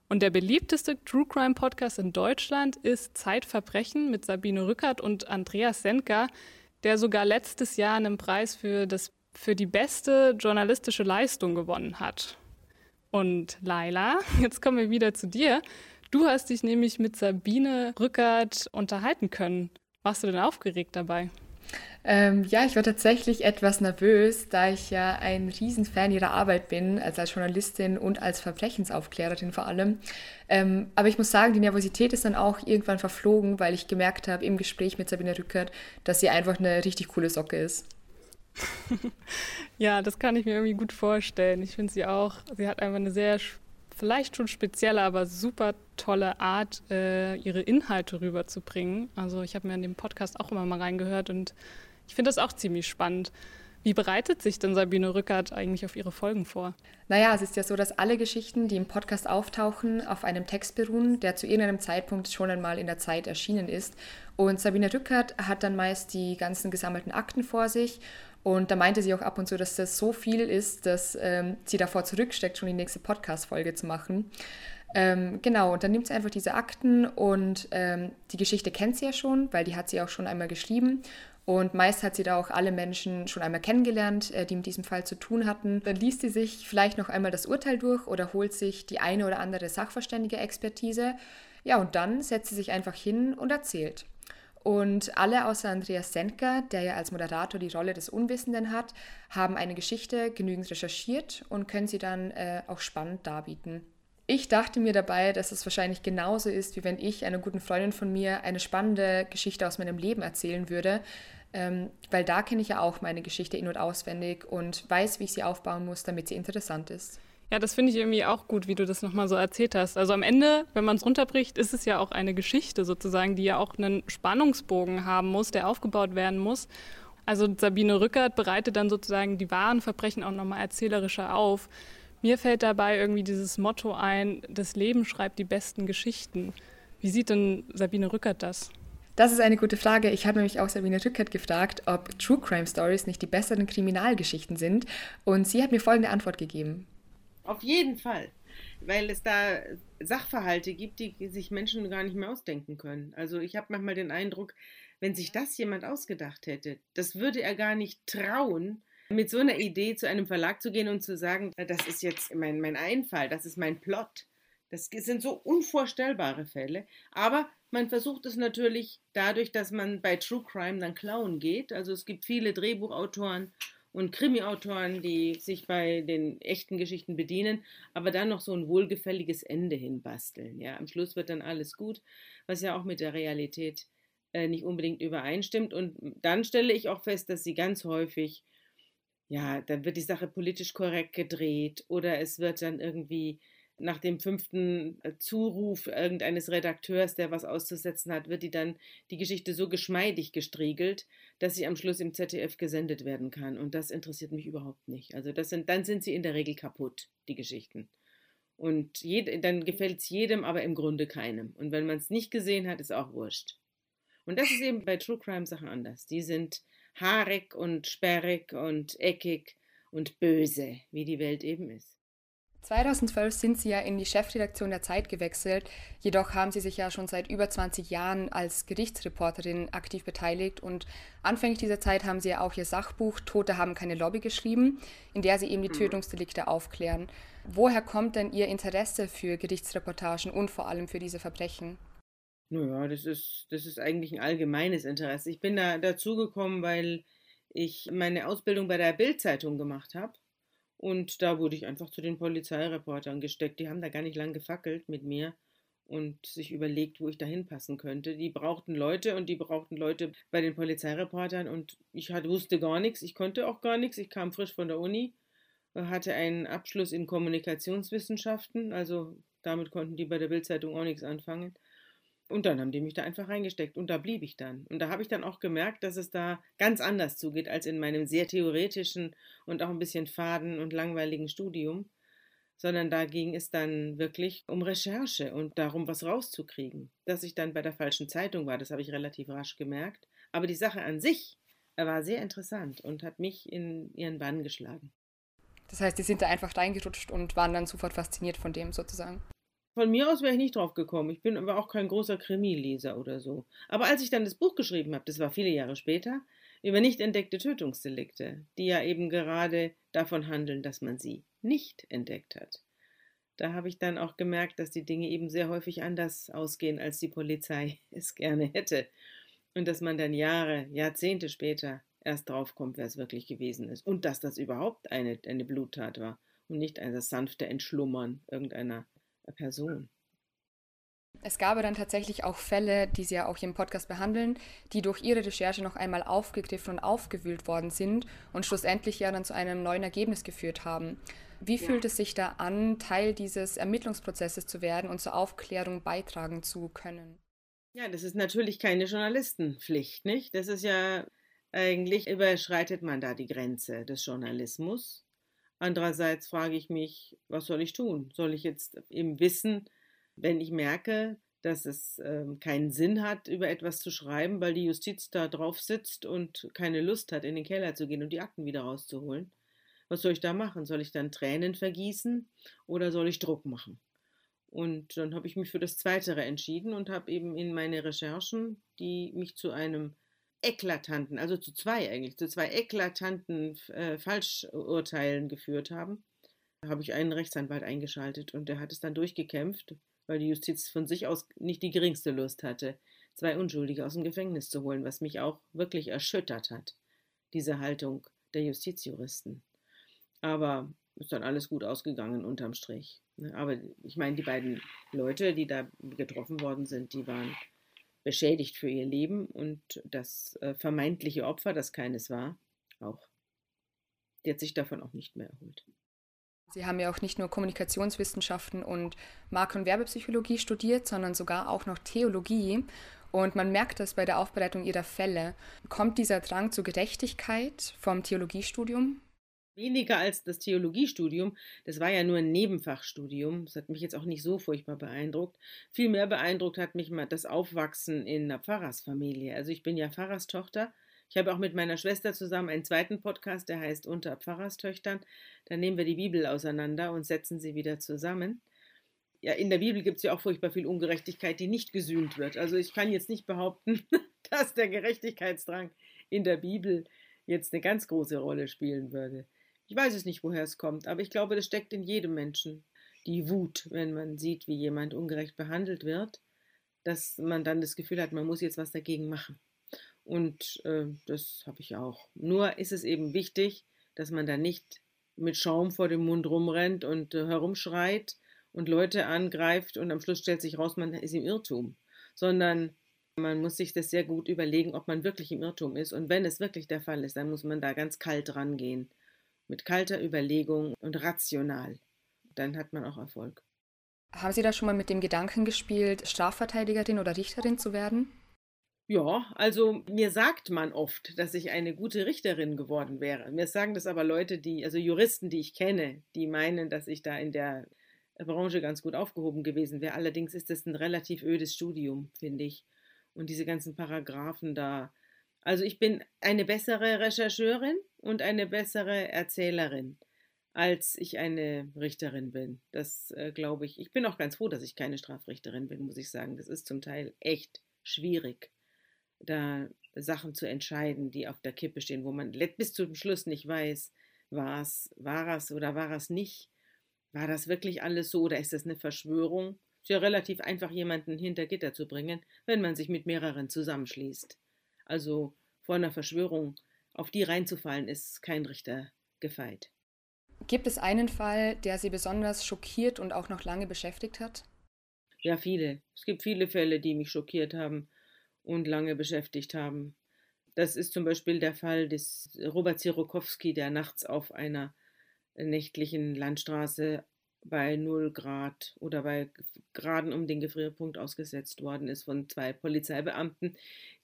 Und der beliebteste True Crime Podcast in Deutschland ist Zeitverbrechen mit Sabine Rückert und Andreas Senka, der sogar letztes Jahr einen Preis für, das, für die beste journalistische Leistung gewonnen hat. Und Laila, jetzt kommen wir wieder zu dir. Du hast dich nämlich mit Sabine Rückert unterhalten können. Warst du denn aufgeregt dabei? Ähm, ja, ich war tatsächlich etwas nervös, da ich ja ein Riesenfan ihrer Arbeit bin, also als Journalistin und als Verbrechensaufklärerin vor allem. Ähm, aber ich muss sagen, die Nervosität ist dann auch irgendwann verflogen, weil ich gemerkt habe im Gespräch mit Sabine Rückert, dass sie einfach eine richtig coole Socke ist. ja, das kann ich mir irgendwie gut vorstellen. Ich finde sie auch, sie hat einfach eine sehr vielleicht schon spezielle, aber super tolle Art, äh, ihre Inhalte rüberzubringen. Also ich habe mir in dem Podcast auch immer mal reingehört und ich finde das auch ziemlich spannend. Wie bereitet sich denn Sabine Rückert eigentlich auf ihre Folgen vor? Naja, es ist ja so, dass alle Geschichten, die im Podcast auftauchen, auf einem Text beruhen, der zu irgendeinem Zeitpunkt schon einmal in der Zeit erschienen ist. Und Sabine Rückert hat dann meist die ganzen gesammelten Akten vor sich und da meinte sie auch ab und zu, dass das so viel ist, dass ähm, sie davor zurücksteckt, schon die nächste Podcast-Folge zu machen. Ähm, genau, und dann nimmt sie einfach diese Akten und ähm, die Geschichte kennt sie ja schon, weil die hat sie auch schon einmal geschrieben. Und meist hat sie da auch alle Menschen schon einmal kennengelernt, äh, die mit diesem Fall zu tun hatten. Dann liest sie sich vielleicht noch einmal das Urteil durch oder holt sich die eine oder andere sachverständige Expertise. Ja, und dann setzt sie sich einfach hin und erzählt. Und alle außer Andreas Senker, der ja als Moderator die Rolle des Unwissenden hat, haben eine Geschichte genügend recherchiert und können sie dann äh, auch spannend darbieten. Ich dachte mir dabei, dass es wahrscheinlich genauso ist, wie wenn ich einer guten Freundin von mir eine spannende Geschichte aus meinem Leben erzählen würde, ähm, weil da kenne ich ja auch meine Geschichte in- und auswendig und weiß, wie ich sie aufbauen muss, damit sie interessant ist. Ja, das finde ich irgendwie auch gut, wie du das nochmal so erzählt hast. Also am Ende, wenn man es runterbricht, ist es ja auch eine Geschichte sozusagen, die ja auch einen Spannungsbogen haben muss, der aufgebaut werden muss. Also Sabine Rückert bereitet dann sozusagen die wahren Verbrechen auch nochmal erzählerischer auf. Mir fällt dabei irgendwie dieses Motto ein, das Leben schreibt die besten Geschichten. Wie sieht denn Sabine Rückert das? Das ist eine gute Frage. Ich habe nämlich auch Sabine Rückert gefragt, ob True Crime Stories nicht die besseren Kriminalgeschichten sind. Und sie hat mir folgende Antwort gegeben. Auf jeden Fall. Weil es da Sachverhalte gibt, die sich Menschen gar nicht mehr ausdenken können. Also ich habe manchmal den Eindruck, wenn sich das jemand ausgedacht hätte, das würde er gar nicht trauen, mit so einer Idee zu einem Verlag zu gehen und zu sagen, das ist jetzt mein, mein Einfall, das ist mein Plot. Das sind so unvorstellbare Fälle. Aber man versucht es natürlich dadurch, dass man bei True Crime dann klauen geht. Also es gibt viele Drehbuchautoren und Krimi-Autoren, die sich bei den echten Geschichten bedienen, aber dann noch so ein wohlgefälliges Ende hinbasteln. Ja, am Schluss wird dann alles gut, was ja auch mit der Realität äh, nicht unbedingt übereinstimmt. Und dann stelle ich auch fest, dass sie ganz häufig, ja, dann wird die Sache politisch korrekt gedreht oder es wird dann irgendwie nach dem fünften äh, Zuruf irgendeines Redakteurs, der was auszusetzen hat, wird die dann die Geschichte so geschmeidig gestriegelt, dass sie am Schluss im ZDF gesendet werden kann. Und das interessiert mich überhaupt nicht. Also das sind, dann sind sie in der Regel kaputt, die Geschichten. Und jed, dann gefällt es jedem, aber im Grunde keinem. Und wenn man es nicht gesehen hat, ist auch wurscht. Und das ist eben bei True Crime Sachen anders. Die sind haarig und sperrig und eckig und böse, wie die Welt eben ist. 2012 sind Sie ja in die Chefredaktion der Zeit gewechselt, jedoch haben Sie sich ja schon seit über 20 Jahren als Gerichtsreporterin aktiv beteiligt und anfänglich dieser Zeit haben Sie ja auch Ihr Sachbuch Tote haben keine Lobby geschrieben, in der Sie eben die mhm. Tötungsdelikte aufklären. Woher kommt denn Ihr Interesse für Gerichtsreportagen und vor allem für diese Verbrechen? Naja, das ist, das ist eigentlich ein allgemeines Interesse. Ich bin da dazugekommen, weil ich meine Ausbildung bei der Bildzeitung gemacht habe und da wurde ich einfach zu den Polizeireportern gesteckt. Die haben da gar nicht lang gefackelt mit mir und sich überlegt, wo ich da hinpassen könnte. Die brauchten Leute und die brauchten Leute bei den Polizeireportern und ich hatte, wusste gar nichts. Ich konnte auch gar nichts. Ich kam frisch von der Uni hatte einen Abschluss in Kommunikationswissenschaften, also damit konnten die bei der Bildzeitung auch nichts anfangen. Und dann haben die mich da einfach reingesteckt und da blieb ich dann. Und da habe ich dann auch gemerkt, dass es da ganz anders zugeht als in meinem sehr theoretischen und auch ein bisschen faden und langweiligen Studium, sondern da ging es dann wirklich um Recherche und darum, was rauszukriegen. Dass ich dann bei der falschen Zeitung war, das habe ich relativ rasch gemerkt. Aber die Sache an sich war sehr interessant und hat mich in ihren Bann geschlagen. Das heißt, die sind da einfach reingerutscht und waren dann sofort fasziniert von dem sozusagen. Von mir aus wäre ich nicht drauf gekommen. Ich bin aber auch kein großer Krimileser oder so. Aber als ich dann das Buch geschrieben habe, das war viele Jahre später, über nicht entdeckte Tötungsdelikte, die ja eben gerade davon handeln, dass man sie nicht entdeckt hat. Da habe ich dann auch gemerkt, dass die Dinge eben sehr häufig anders ausgehen, als die Polizei es gerne hätte. Und dass man dann Jahre, Jahrzehnte später erst draufkommt, wer es wirklich gewesen ist. Und dass das überhaupt eine, eine Bluttat war und nicht ein das sanfte Entschlummern irgendeiner Person. Es gab dann tatsächlich auch Fälle, die Sie ja auch hier im Podcast behandeln, die durch Ihre Recherche noch einmal aufgegriffen und aufgewühlt worden sind und schlussendlich ja dann zu einem neuen Ergebnis geführt haben. Wie ja. fühlt es sich da an, Teil dieses Ermittlungsprozesses zu werden und zur Aufklärung beitragen zu können? Ja, das ist natürlich keine Journalistenpflicht, nicht? Das ist ja eigentlich überschreitet man da die Grenze des Journalismus. Andererseits frage ich mich, was soll ich tun? Soll ich jetzt im Wissen, wenn ich merke, dass es ähm, keinen Sinn hat, über etwas zu schreiben, weil die Justiz da drauf sitzt und keine Lust hat, in den Keller zu gehen und die Akten wieder rauszuholen? Was soll ich da machen? Soll ich dann Tränen vergießen oder soll ich Druck machen? Und dann habe ich mich für das Zweitere entschieden und habe eben in meine Recherchen, die mich zu einem eklatanten, also zu zwei eigentlich, zu zwei eklatanten äh, Falschurteilen geführt haben, habe ich einen Rechtsanwalt eingeschaltet und der hat es dann durchgekämpft, weil die Justiz von sich aus nicht die geringste Lust hatte, zwei Unschuldige aus dem Gefängnis zu holen, was mich auch wirklich erschüttert hat, diese Haltung der Justizjuristen. Aber ist dann alles gut ausgegangen unterm Strich. Ne? Aber ich meine, die beiden Leute, die da getroffen worden sind, die waren beschädigt für ihr Leben und das äh, vermeintliche Opfer, das keines war, auch. Die hat sich davon auch nicht mehr erholt. Sie haben ja auch nicht nur Kommunikationswissenschaften und Mark- und Werbepsychologie studiert, sondern sogar auch noch Theologie. Und man merkt das bei der Aufbereitung ihrer Fälle. Kommt dieser Drang zur Gerechtigkeit vom Theologiestudium? Weniger als das Theologiestudium, das war ja nur ein Nebenfachstudium, das hat mich jetzt auch nicht so furchtbar beeindruckt. Viel mehr beeindruckt hat mich mal das Aufwachsen in einer Pfarrersfamilie. Also ich bin ja Pfarrerstochter. Ich habe auch mit meiner Schwester zusammen einen zweiten Podcast, der heißt Unter Pfarrerstöchtern. Da nehmen wir die Bibel auseinander und setzen sie wieder zusammen. Ja, in der Bibel gibt es ja auch furchtbar viel Ungerechtigkeit, die nicht gesühnt wird. Also ich kann jetzt nicht behaupten, dass der Gerechtigkeitsdrang in der Bibel jetzt eine ganz große Rolle spielen würde. Ich weiß es nicht, woher es kommt, aber ich glaube, das steckt in jedem Menschen. Die Wut, wenn man sieht, wie jemand ungerecht behandelt wird, dass man dann das Gefühl hat, man muss jetzt was dagegen machen. Und äh, das habe ich auch. Nur ist es eben wichtig, dass man da nicht mit Schaum vor dem Mund rumrennt und äh, herumschreit und Leute angreift und am Schluss stellt sich raus, man ist im Irrtum, sondern man muss sich das sehr gut überlegen, ob man wirklich im Irrtum ist. Und wenn es wirklich der Fall ist, dann muss man da ganz kalt rangehen mit kalter Überlegung und rational. Dann hat man auch Erfolg. Haben Sie da schon mal mit dem Gedanken gespielt, Strafverteidigerin oder Richterin zu werden? Ja, also mir sagt man oft, dass ich eine gute Richterin geworden wäre. Mir sagen das aber Leute, die, also Juristen, die ich kenne, die meinen, dass ich da in der Branche ganz gut aufgehoben gewesen wäre. Allerdings ist das ein relativ ödes Studium, finde ich. Und diese ganzen Paragraphen da, also ich bin eine bessere Rechercheurin und eine bessere Erzählerin, als ich eine Richterin bin. Das äh, glaube ich. Ich bin auch ganz froh, dass ich keine Strafrichterin bin, muss ich sagen. Das ist zum Teil echt schwierig, da Sachen zu entscheiden, die auf der Kippe stehen, wo man bis zum Schluss nicht weiß, war es, war es oder war es nicht. War das wirklich alles so oder ist das eine Verschwörung? Ist ja relativ einfach, jemanden hinter Gitter zu bringen, wenn man sich mit mehreren zusammenschließt. Also vor einer Verschwörung, auf die reinzufallen, ist kein Richter gefeit. Gibt es einen Fall, der Sie besonders schockiert und auch noch lange beschäftigt hat? Ja, viele. Es gibt viele Fälle, die mich schockiert haben und lange beschäftigt haben. Das ist zum Beispiel der Fall des Robert Zirokowski, der nachts auf einer nächtlichen Landstraße bei 0 Grad oder bei Graden um den Gefrierpunkt ausgesetzt worden ist von zwei Polizeibeamten,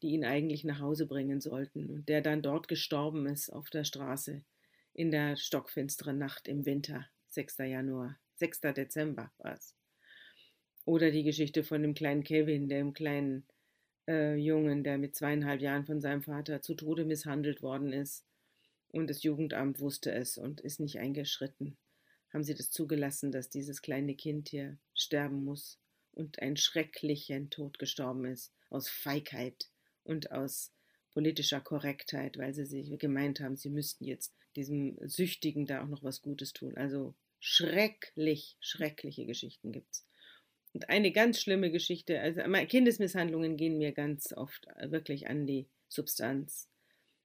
die ihn eigentlich nach Hause bringen sollten und der dann dort gestorben ist auf der Straße in der stockfinsteren Nacht im Winter, 6. Januar, 6. Dezember war es. Oder die Geschichte von dem kleinen Kevin, dem kleinen äh, Jungen, der mit zweieinhalb Jahren von seinem Vater zu Tode misshandelt worden ist. Und das Jugendamt wusste es und ist nicht eingeschritten haben sie das zugelassen, dass dieses kleine Kind hier sterben muss und einen schrecklichen Tod gestorben ist, aus Feigheit und aus politischer Korrektheit, weil sie sich gemeint haben, sie müssten jetzt diesem Süchtigen da auch noch was Gutes tun. Also schrecklich, schreckliche Geschichten gibt's. Und eine ganz schlimme Geschichte, also Kindesmisshandlungen gehen mir ganz oft wirklich an die Substanz.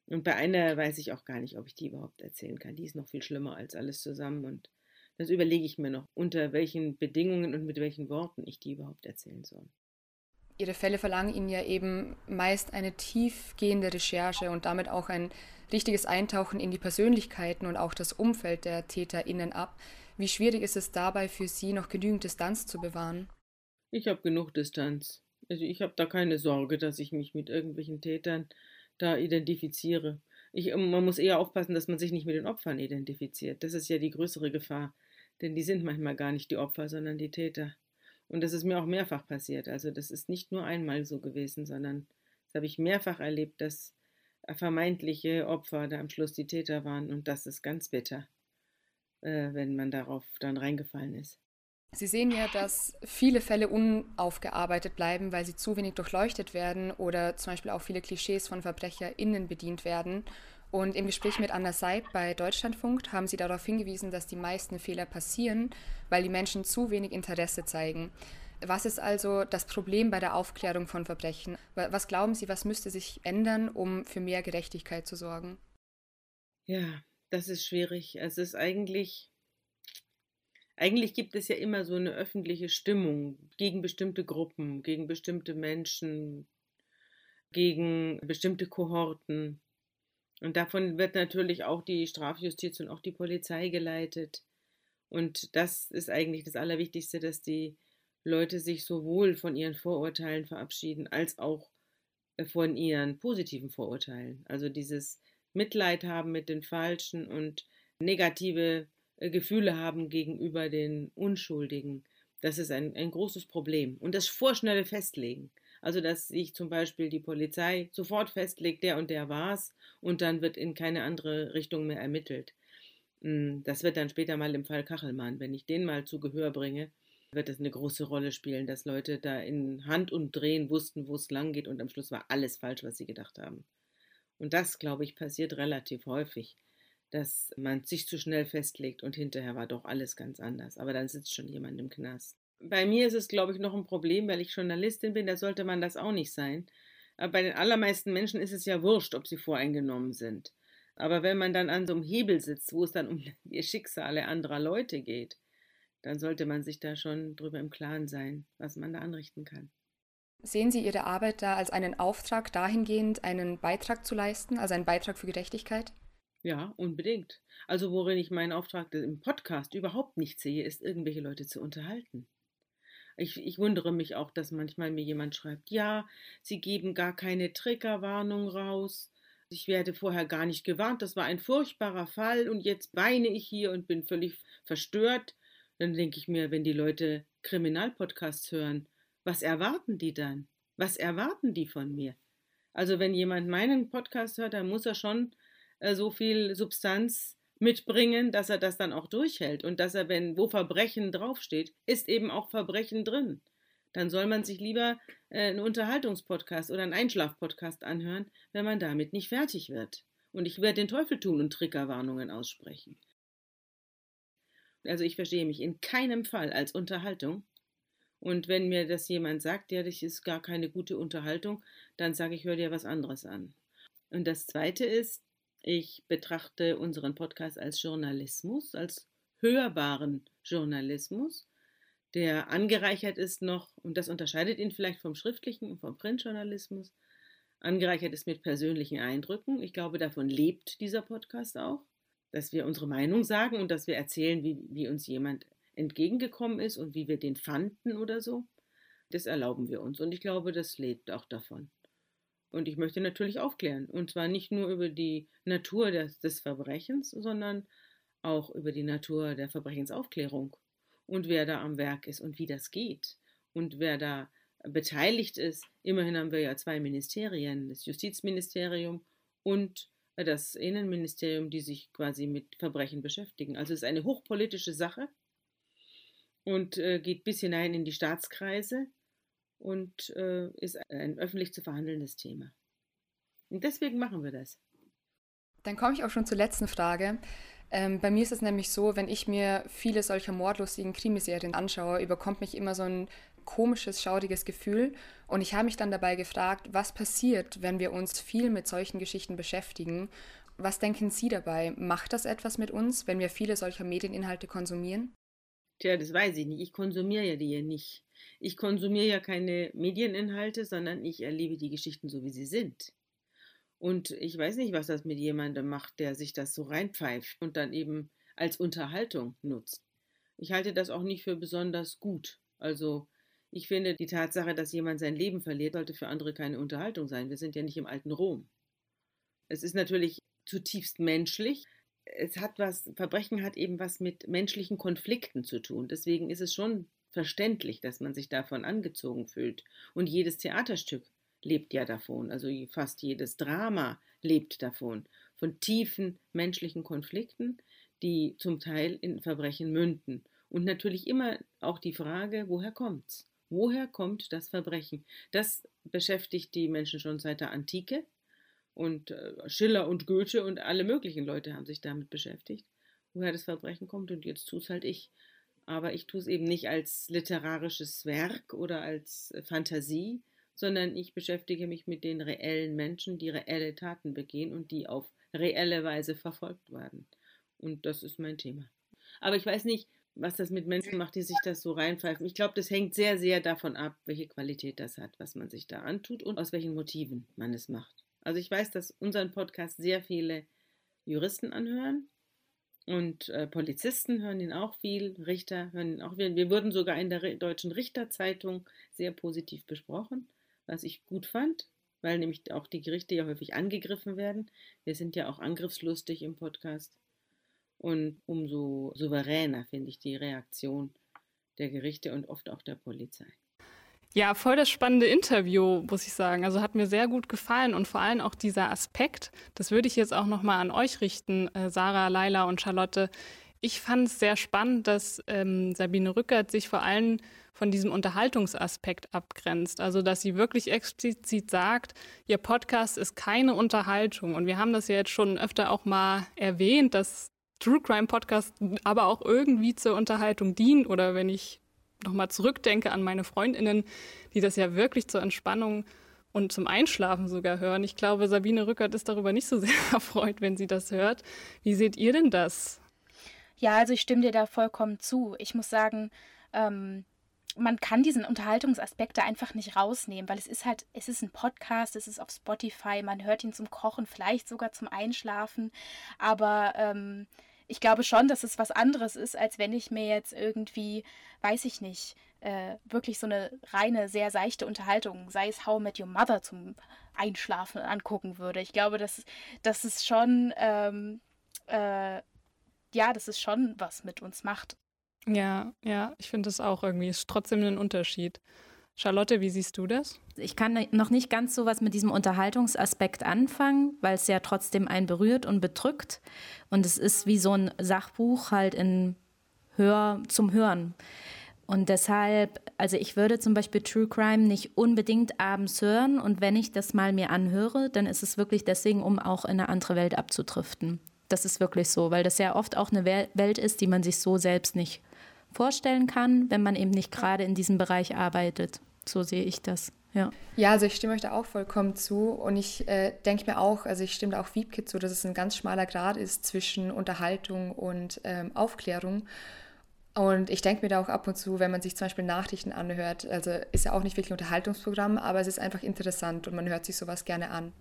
Und bei einer weiß ich auch gar nicht, ob ich die überhaupt erzählen kann. Die ist noch viel schlimmer als alles zusammen und das überlege ich mir noch, unter welchen Bedingungen und mit welchen Worten ich die überhaupt erzählen soll. Ihre Fälle verlangen Ihnen ja eben meist eine tiefgehende Recherche und damit auch ein richtiges Eintauchen in die Persönlichkeiten und auch das Umfeld der TäterInnen ab. Wie schwierig ist es dabei für Sie, noch genügend Distanz zu bewahren? Ich habe genug Distanz. Also ich habe da keine Sorge, dass ich mich mit irgendwelchen Tätern da identifiziere. Ich, man muss eher aufpassen, dass man sich nicht mit den Opfern identifiziert. Das ist ja die größere Gefahr. Denn die sind manchmal gar nicht die Opfer, sondern die Täter. Und das ist mir auch mehrfach passiert. Also das ist nicht nur einmal so gewesen, sondern das habe ich mehrfach erlebt, dass vermeintliche Opfer da am Schluss die Täter waren. Und das ist ganz bitter, äh, wenn man darauf dann reingefallen ist. Sie sehen ja, dass viele Fälle unaufgearbeitet bleiben, weil sie zu wenig durchleuchtet werden oder zum Beispiel auch viele Klischees von VerbrecherInnen bedient werden. Und im Gespräch mit Anna Seib bei Deutschlandfunk haben sie darauf hingewiesen, dass die meisten Fehler passieren, weil die Menschen zu wenig Interesse zeigen. Was ist also das Problem bei der Aufklärung von Verbrechen? Was glauben Sie, was müsste sich ändern, um für mehr Gerechtigkeit zu sorgen? Ja, das ist schwierig. Es ist eigentlich, eigentlich gibt es ja immer so eine öffentliche Stimmung gegen bestimmte Gruppen, gegen bestimmte Menschen, gegen bestimmte Kohorten. Und davon wird natürlich auch die Strafjustiz und auch die Polizei geleitet. Und das ist eigentlich das Allerwichtigste, dass die Leute sich sowohl von ihren Vorurteilen verabschieden, als auch äh, von ihren positiven Vorurteilen. Also dieses Mitleid haben mit den Falschen und negative äh, Gefühle haben gegenüber den Unschuldigen. Das ist ein, ein großes Problem. Und das vorschnelle Festlegen. Also, dass sich zum Beispiel die Polizei sofort festlegt, der und der war's, und dann wird in keine andere Richtung mehr ermittelt. Hm, das wird dann später mal im Fall Kachelmann, wenn ich den mal zu Gehör bringe, wird das eine große Rolle spielen, dass Leute da in Hand und Drehen wussten, wo es lang geht und am Schluss war alles falsch, was sie gedacht haben. Und das, glaube ich, passiert relativ häufig, dass man sich zu schnell festlegt und hinterher war doch alles ganz anders. Aber dann sitzt schon jemand im Knast. Bei mir ist es, glaube ich, noch ein Problem, weil ich Journalistin bin, da sollte man das auch nicht sein. Aber bei den allermeisten Menschen ist es ja wurscht, ob sie voreingenommen sind. Aber wenn man dann an so einem Hebel sitzt, wo es dann um die Schicksale anderer Leute geht, dann sollte man sich da schon drüber im Klaren sein, was man da anrichten kann. Sehen Sie Ihre Arbeit da als einen Auftrag dahingehend, einen Beitrag zu leisten, also einen Beitrag für Gerechtigkeit? Ja, unbedingt. Also worin ich meinen Auftrag im Podcast überhaupt nicht sehe, ist, irgendwelche Leute zu unterhalten. Ich, ich wundere mich auch, dass manchmal mir jemand schreibt, ja, Sie geben gar keine Triggerwarnung raus. Ich werde vorher gar nicht gewarnt, das war ein furchtbarer Fall und jetzt weine ich hier und bin völlig verstört. Dann denke ich mir, wenn die Leute Kriminalpodcasts hören, was erwarten die dann? Was erwarten die von mir? Also wenn jemand meinen Podcast hört, dann muss er schon äh, so viel Substanz mitbringen, dass er das dann auch durchhält und dass er, wenn wo Verbrechen draufsteht, ist eben auch Verbrechen drin. Dann soll man sich lieber äh, einen Unterhaltungspodcast oder einen Einschlafpodcast anhören, wenn man damit nicht fertig wird. Und ich werde den Teufel tun und Triggerwarnungen aussprechen. Also ich verstehe mich in keinem Fall als Unterhaltung. Und wenn mir das jemand sagt, ja, das ist gar keine gute Unterhaltung, dann sage ich, hör dir was anderes an. Und das Zweite ist, ich betrachte unseren Podcast als Journalismus, als hörbaren Journalismus, der angereichert ist noch, und das unterscheidet ihn vielleicht vom schriftlichen und vom Printjournalismus, angereichert ist mit persönlichen Eindrücken. Ich glaube, davon lebt dieser Podcast auch, dass wir unsere Meinung sagen und dass wir erzählen, wie, wie uns jemand entgegengekommen ist und wie wir den fanden oder so. Das erlauben wir uns und ich glaube, das lebt auch davon. Und ich möchte natürlich aufklären. Und zwar nicht nur über die Natur des, des Verbrechens, sondern auch über die Natur der Verbrechensaufklärung und wer da am Werk ist und wie das geht und wer da beteiligt ist. Immerhin haben wir ja zwei Ministerien, das Justizministerium und das Innenministerium, die sich quasi mit Verbrechen beschäftigen. Also es ist eine hochpolitische Sache und äh, geht bis hinein in die Staatskreise und äh, ist ein öffentlich zu verhandelndes Thema. Und deswegen machen wir das. Dann komme ich auch schon zur letzten Frage. Ähm, bei mir ist es nämlich so, wenn ich mir viele solcher mordlustigen Krimiserien anschaue, überkommt mich immer so ein komisches, schaudiges Gefühl. Und ich habe mich dann dabei gefragt, was passiert, wenn wir uns viel mit solchen Geschichten beschäftigen? Was denken Sie dabei? Macht das etwas mit uns, wenn wir viele solcher Medieninhalte konsumieren? Tja, das weiß ich nicht. Ich konsumiere ja die ja nicht. Ich konsumiere ja keine Medieninhalte, sondern ich erlebe die Geschichten so, wie sie sind. Und ich weiß nicht, was das mit jemandem macht, der sich das so reinpfeift und dann eben als Unterhaltung nutzt. Ich halte das auch nicht für besonders gut. Also ich finde, die Tatsache, dass jemand sein Leben verliert, sollte für andere keine Unterhaltung sein. Wir sind ja nicht im alten Rom. Es ist natürlich zutiefst menschlich, es hat was, Verbrechen hat eben was mit menschlichen Konflikten zu tun. Deswegen ist es schon verständlich, dass man sich davon angezogen fühlt. Und jedes Theaterstück lebt ja davon, also fast jedes Drama lebt davon, von tiefen menschlichen Konflikten, die zum Teil in Verbrechen münden. Und natürlich immer auch die Frage, woher kommt's? Woher kommt das Verbrechen? Das beschäftigt die Menschen schon seit der Antike und äh, Schiller und Goethe und alle möglichen Leute haben sich damit beschäftigt, woher das Verbrechen kommt. Und jetzt tue es halt ich. Aber ich tue es eben nicht als literarisches Werk oder als äh, Fantasie, sondern ich beschäftige mich mit den reellen Menschen, die reelle Taten begehen und die auf reelle Weise verfolgt werden. Und das ist mein Thema. Aber ich weiß nicht, was das mit Menschen macht, die sich das so reinpfeifen. Ich glaube, das hängt sehr, sehr davon ab, welche Qualität das hat, was man sich da antut und aus welchen Motiven man es macht. Also ich weiß, dass unseren Podcast sehr viele Juristen anhören und äh, Polizisten hören ihn auch viel, Richter hören ihn auch viel. Wir wurden sogar in der deutschen Richterzeitung sehr positiv besprochen, was ich gut fand, weil nämlich auch die Gerichte ja häufig angegriffen werden. Wir sind ja auch angriffslustig im Podcast. Und umso souveräner finde ich die Reaktion der Gerichte und oft auch der Polizei. Ja, voll das spannende Interview, muss ich sagen. Also hat mir sehr gut gefallen und vor allem auch dieser Aspekt, das würde ich jetzt auch nochmal an euch richten, äh, Sarah, Laila und Charlotte. Ich fand es sehr spannend, dass ähm, Sabine Rückert sich vor allem von diesem Unterhaltungsaspekt abgrenzt. Also, dass sie wirklich explizit sagt, ihr Podcast ist keine Unterhaltung. Und wir haben das ja jetzt schon öfter auch mal erwähnt, dass True Crime Podcasts aber auch irgendwie zur Unterhaltung dienen. Oder wenn ich nochmal zurückdenke an meine Freundinnen, die das ja wirklich zur Entspannung und zum Einschlafen sogar hören. Ich glaube, Sabine Rückert ist darüber nicht so sehr erfreut, wenn sie das hört. Wie seht ihr denn das? Ja, also ich stimme dir da vollkommen zu. Ich muss sagen, ähm, man kann diesen Unterhaltungsaspekte einfach nicht rausnehmen, weil es ist halt, es ist ein Podcast, es ist auf Spotify, man hört ihn zum Kochen, vielleicht sogar zum Einschlafen, aber ähm, ich glaube schon, dass es was anderes ist, als wenn ich mir jetzt irgendwie, weiß ich nicht, äh, wirklich so eine reine, sehr seichte Unterhaltung, sei es How Met Your Mother zum Einschlafen angucken würde. Ich glaube, dass das ist schon, ähm, äh, ja, das ist schon was mit uns macht. Ja, ja, ich finde es auch irgendwie. Ist trotzdem ein Unterschied. Charlotte, wie siehst du das? Ich kann noch nicht ganz so was mit diesem Unterhaltungsaspekt anfangen, weil es ja trotzdem einen berührt und bedrückt. Und es ist wie so ein Sachbuch halt in Hör zum Hören. Und deshalb, also ich würde zum Beispiel True Crime nicht unbedingt abends hören. Und wenn ich das mal mir anhöre, dann ist es wirklich deswegen, um auch in eine andere Welt abzudriften. Das ist wirklich so, weil das ja oft auch eine Welt ist, die man sich so selbst nicht vorstellen kann, wenn man eben nicht gerade in diesem Bereich arbeitet. So sehe ich das. Ja. ja, also ich stimme euch da auch vollkommen zu und ich äh, denke mir auch, also ich stimme da auch Wiebke zu, dass es ein ganz schmaler Grad ist zwischen Unterhaltung und ähm, Aufklärung. Und ich denke mir da auch ab und zu, wenn man sich zum Beispiel Nachrichten anhört, also ist ja auch nicht wirklich ein Unterhaltungsprogramm, aber es ist einfach interessant und man hört sich sowas gerne an.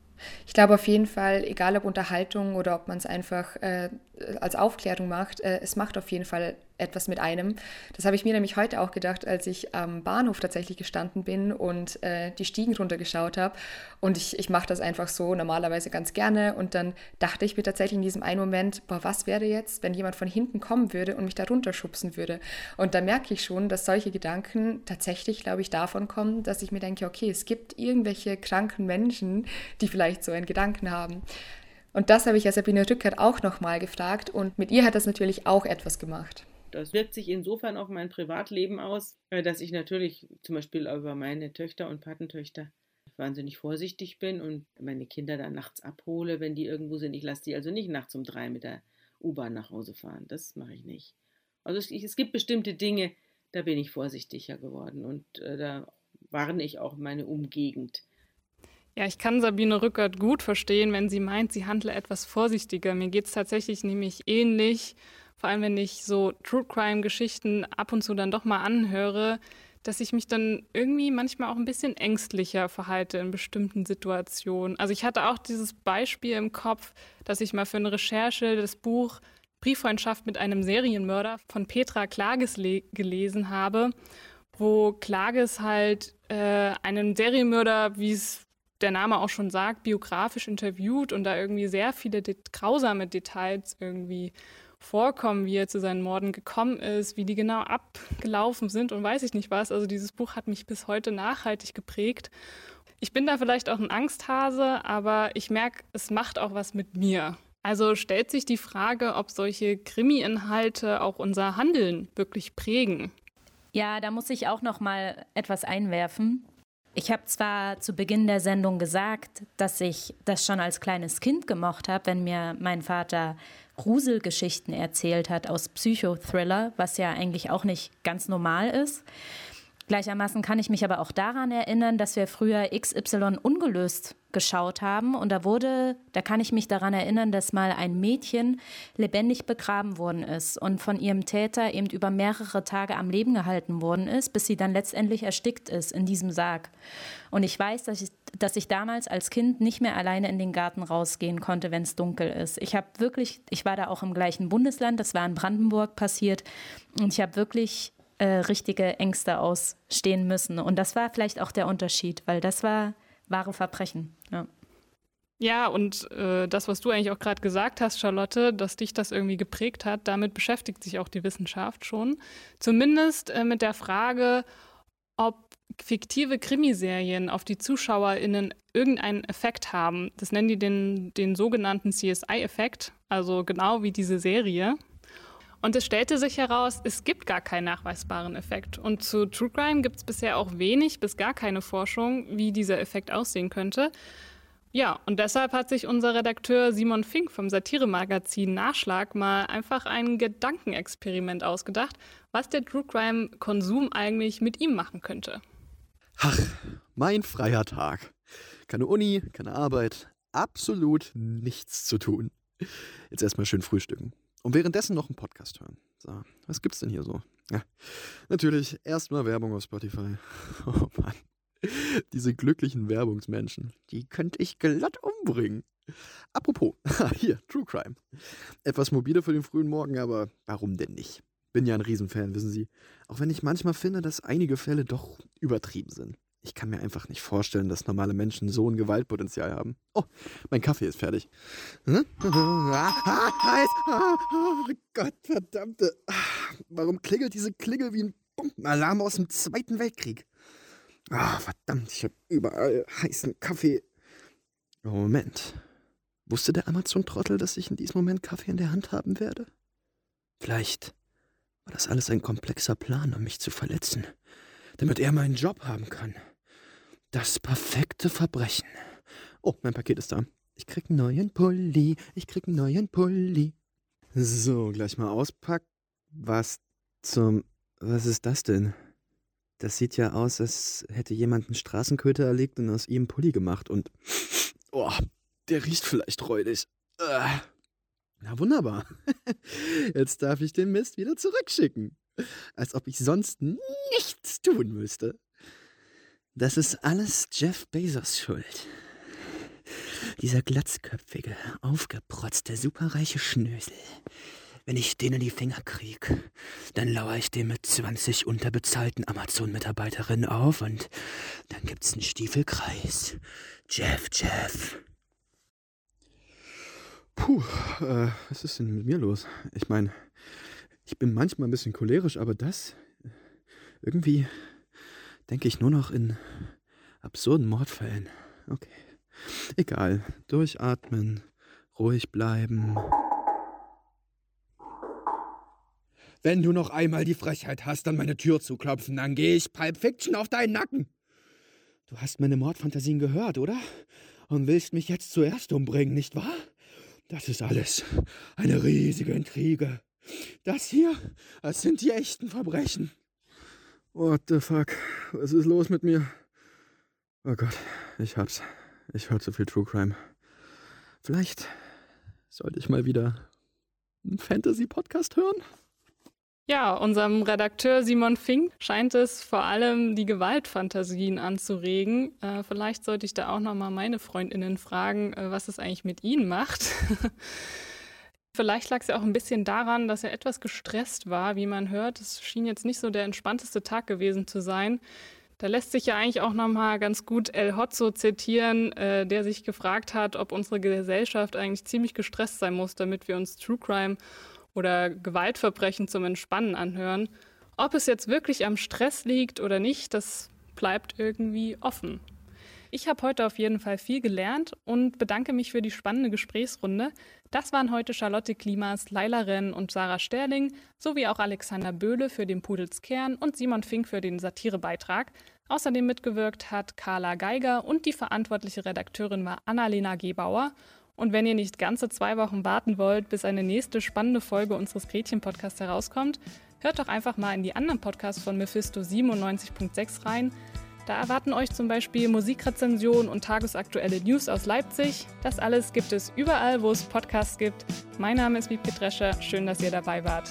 Ich glaube auf jeden Fall, egal ob Unterhaltung oder ob man es einfach äh, als Aufklärung macht, äh, es macht auf jeden Fall etwas mit einem. Das habe ich mir nämlich heute auch gedacht, als ich am Bahnhof tatsächlich gestanden bin und äh, die Stiegen runtergeschaut habe. Und ich, ich mache das einfach so normalerweise ganz gerne. Und dann dachte ich mir tatsächlich in diesem einen Moment, boah, was wäre jetzt, wenn jemand von hinten kommen würde und mich da runterschubsen würde? Und da merke ich schon, dass solche Gedanken tatsächlich, glaube ich, davon kommen, dass ich mir denke, okay, es gibt irgendwelche kranken Menschen, die vielleicht so einen Gedanken haben. Und das habe ich ja Sabine Rückert auch nochmal gefragt und mit ihr hat das natürlich auch etwas gemacht. Das wirkt sich insofern auf mein Privatleben aus, äh, dass ich natürlich zum Beispiel über meine Töchter und Patentöchter wahnsinnig vorsichtig bin und meine Kinder dann nachts abhole, wenn die irgendwo sind. Ich lasse die also nicht nachts um drei mit der U-Bahn nach Hause fahren. Das mache ich nicht. Also es, es, gibt bestimmte Dinge, da bin ich vorsichtiger geworden und äh, da warne ich auch meine Umgegend. Ja, ich kann Sabine Rückert gut verstehen, wenn sie meint, sie handle etwas vorsichtiger. Mir geht es tatsächlich nämlich ähnlich vor allem wenn ich so True Crime-Geschichten ab und zu dann doch mal anhöre, dass ich mich dann irgendwie manchmal auch ein bisschen ängstlicher verhalte in bestimmten Situationen. Also ich hatte auch dieses Beispiel im Kopf, dass ich mal für eine Recherche das Buch Brieffreundschaft mit einem Serienmörder von Petra Klages gelesen habe, wo Klages halt äh, einen Serienmörder, wie es der Name auch schon sagt, biografisch interviewt und da irgendwie sehr viele de grausame Details irgendwie vorkommen, wie er zu seinen Morden gekommen ist, wie die genau abgelaufen sind und weiß ich nicht was. Also dieses Buch hat mich bis heute nachhaltig geprägt. Ich bin da vielleicht auch ein Angsthase, aber ich merke, es macht auch was mit mir. Also stellt sich die Frage, ob solche Krimi-Inhalte auch unser Handeln wirklich prägen. Ja, da muss ich auch noch mal etwas einwerfen. Ich habe zwar zu Beginn der Sendung gesagt, dass ich das schon als kleines Kind gemocht habe, wenn mir mein Vater Gruselgeschichten erzählt hat aus Psychothriller, was ja eigentlich auch nicht ganz normal ist. Gleichermaßen kann ich mich aber auch daran erinnern, dass wir früher XY ungelöst geschaut haben und da wurde, da kann ich mich daran erinnern, dass mal ein Mädchen lebendig begraben worden ist und von ihrem Täter eben über mehrere Tage am Leben gehalten worden ist, bis sie dann letztendlich erstickt ist in diesem Sarg. Und ich weiß, dass ich, dass ich damals als Kind nicht mehr alleine in den Garten rausgehen konnte, wenn es dunkel ist. Ich habe wirklich, ich war da auch im gleichen Bundesland, das war in Brandenburg passiert und ich habe wirklich äh, richtige Ängste ausstehen müssen. Und das war vielleicht auch der Unterschied, weil das war wahre Verbrechen. Ja. Ja, und äh, das, was du eigentlich auch gerade gesagt hast, Charlotte, dass dich das irgendwie geprägt hat, damit beschäftigt sich auch die Wissenschaft schon. Zumindest äh, mit der Frage, ob fiktive Krimiserien auf die ZuschauerInnen irgendeinen Effekt haben. Das nennen die den, den sogenannten CSI-Effekt, also genau wie diese Serie. Und es stellte sich heraus, es gibt gar keinen nachweisbaren Effekt. Und zu True Crime gibt es bisher auch wenig bis gar keine Forschung, wie dieser Effekt aussehen könnte. Ja, und deshalb hat sich unser Redakteur Simon Fink vom Satiremagazin Nachschlag mal einfach ein Gedankenexperiment ausgedacht, was der True Crime Konsum eigentlich mit ihm machen könnte. Ach, mein freier Tag. Keine Uni, keine Arbeit, absolut nichts zu tun. Jetzt erstmal schön frühstücken. Und währenddessen noch einen Podcast hören. So, was gibt's denn hier so? Ja, natürlich erstmal Werbung auf Spotify. Oh Mann. Diese glücklichen Werbungsmenschen, die könnte ich glatt umbringen. Apropos, hier, True Crime. Etwas mobile für den frühen Morgen, aber warum denn nicht? Bin ja ein Riesenfan, wissen Sie. Auch wenn ich manchmal finde, dass einige Fälle doch übertrieben sind. Ich kann mir einfach nicht vorstellen, dass normale Menschen so ein Gewaltpotenzial haben. Oh, mein Kaffee ist fertig. Hm? Ah, heiß. Oh Gott, verdammte. Warum klingelt diese Klingel wie ein Bombenalarm aus dem Zweiten Weltkrieg? Ah, verdammt, ich habe überall heißen Kaffee. Moment. Wusste der Amazon-Trottel, dass ich in diesem Moment Kaffee in der Hand haben werde? Vielleicht war das alles ein komplexer Plan, um mich zu verletzen, damit er meinen Job haben kann. Das perfekte Verbrechen. Oh, mein Paket ist da. Ich krieg einen neuen Pulli. Ich krieg einen neuen Pulli. So, gleich mal auspacken. Was zum. Was ist das denn? Das sieht ja aus, als hätte jemand einen Straßenköter erlegt und aus ihm Pulli gemacht. Und. Oh, der riecht vielleicht räudig. Na wunderbar. Jetzt darf ich den Mist wieder zurückschicken. Als ob ich sonst nichts tun müsste. Das ist alles Jeff Bezos Schuld. Dieser glatzköpfige, aufgeprotzte, superreiche Schnösel. Wenn ich den in die Finger krieg, dann lauere ich dem mit 20 unterbezahlten Amazon-Mitarbeiterinnen auf und dann gibt's einen Stiefelkreis. Jeff, Jeff. Puh, äh, was ist denn mit mir los? Ich meine, ich bin manchmal ein bisschen cholerisch, aber das. Irgendwie denke ich nur noch in absurden Mordfällen. Okay. Egal. Durchatmen, ruhig bleiben. Wenn du noch einmal die Frechheit hast, an meine Tür zu klopfen, dann gehe ich Pulp Fiction auf deinen Nacken. Du hast meine Mordfantasien gehört, oder? Und willst mich jetzt zuerst umbringen, nicht wahr? Das ist alles eine riesige Intrige. Das hier, das sind die echten Verbrechen. What the fuck? Was ist los mit mir? Oh Gott, ich hab's. Ich höre zu viel True Crime. Vielleicht sollte ich mal wieder einen Fantasy-Podcast hören? Ja, unserem Redakteur Simon Fink scheint es vor allem die Gewaltfantasien anzuregen. Äh, vielleicht sollte ich da auch noch mal meine Freundinnen fragen, äh, was es eigentlich mit ihnen macht. vielleicht lag es ja auch ein bisschen daran, dass er etwas gestresst war, wie man hört. Es schien jetzt nicht so der entspannteste Tag gewesen zu sein. Da lässt sich ja eigentlich auch noch mal ganz gut El Hotzo zitieren, äh, der sich gefragt hat, ob unsere Gesellschaft eigentlich ziemlich gestresst sein muss, damit wir uns True Crime oder Gewaltverbrechen zum Entspannen anhören. Ob es jetzt wirklich am Stress liegt oder nicht, das bleibt irgendwie offen. Ich habe heute auf jeden Fall viel gelernt und bedanke mich für die spannende Gesprächsrunde. Das waren heute Charlotte Klimas, Laila Renn und Sarah Sterling sowie auch Alexander Böhle für den Pudels Kern und Simon Fink für den Satirebeitrag. Außerdem mitgewirkt hat Carla Geiger und die verantwortliche Redakteurin war Annalena Gebauer. Und wenn ihr nicht ganze zwei Wochen warten wollt, bis eine nächste spannende Folge unseres Gretchen-Podcasts herauskommt, hört doch einfach mal in die anderen Podcasts von Mephisto 97.6 rein. Da erwarten euch zum Beispiel Musikrezensionen und tagesaktuelle News aus Leipzig. Das alles gibt es überall, wo es Podcasts gibt. Mein Name ist Wiebke Drescher. Schön, dass ihr dabei wart.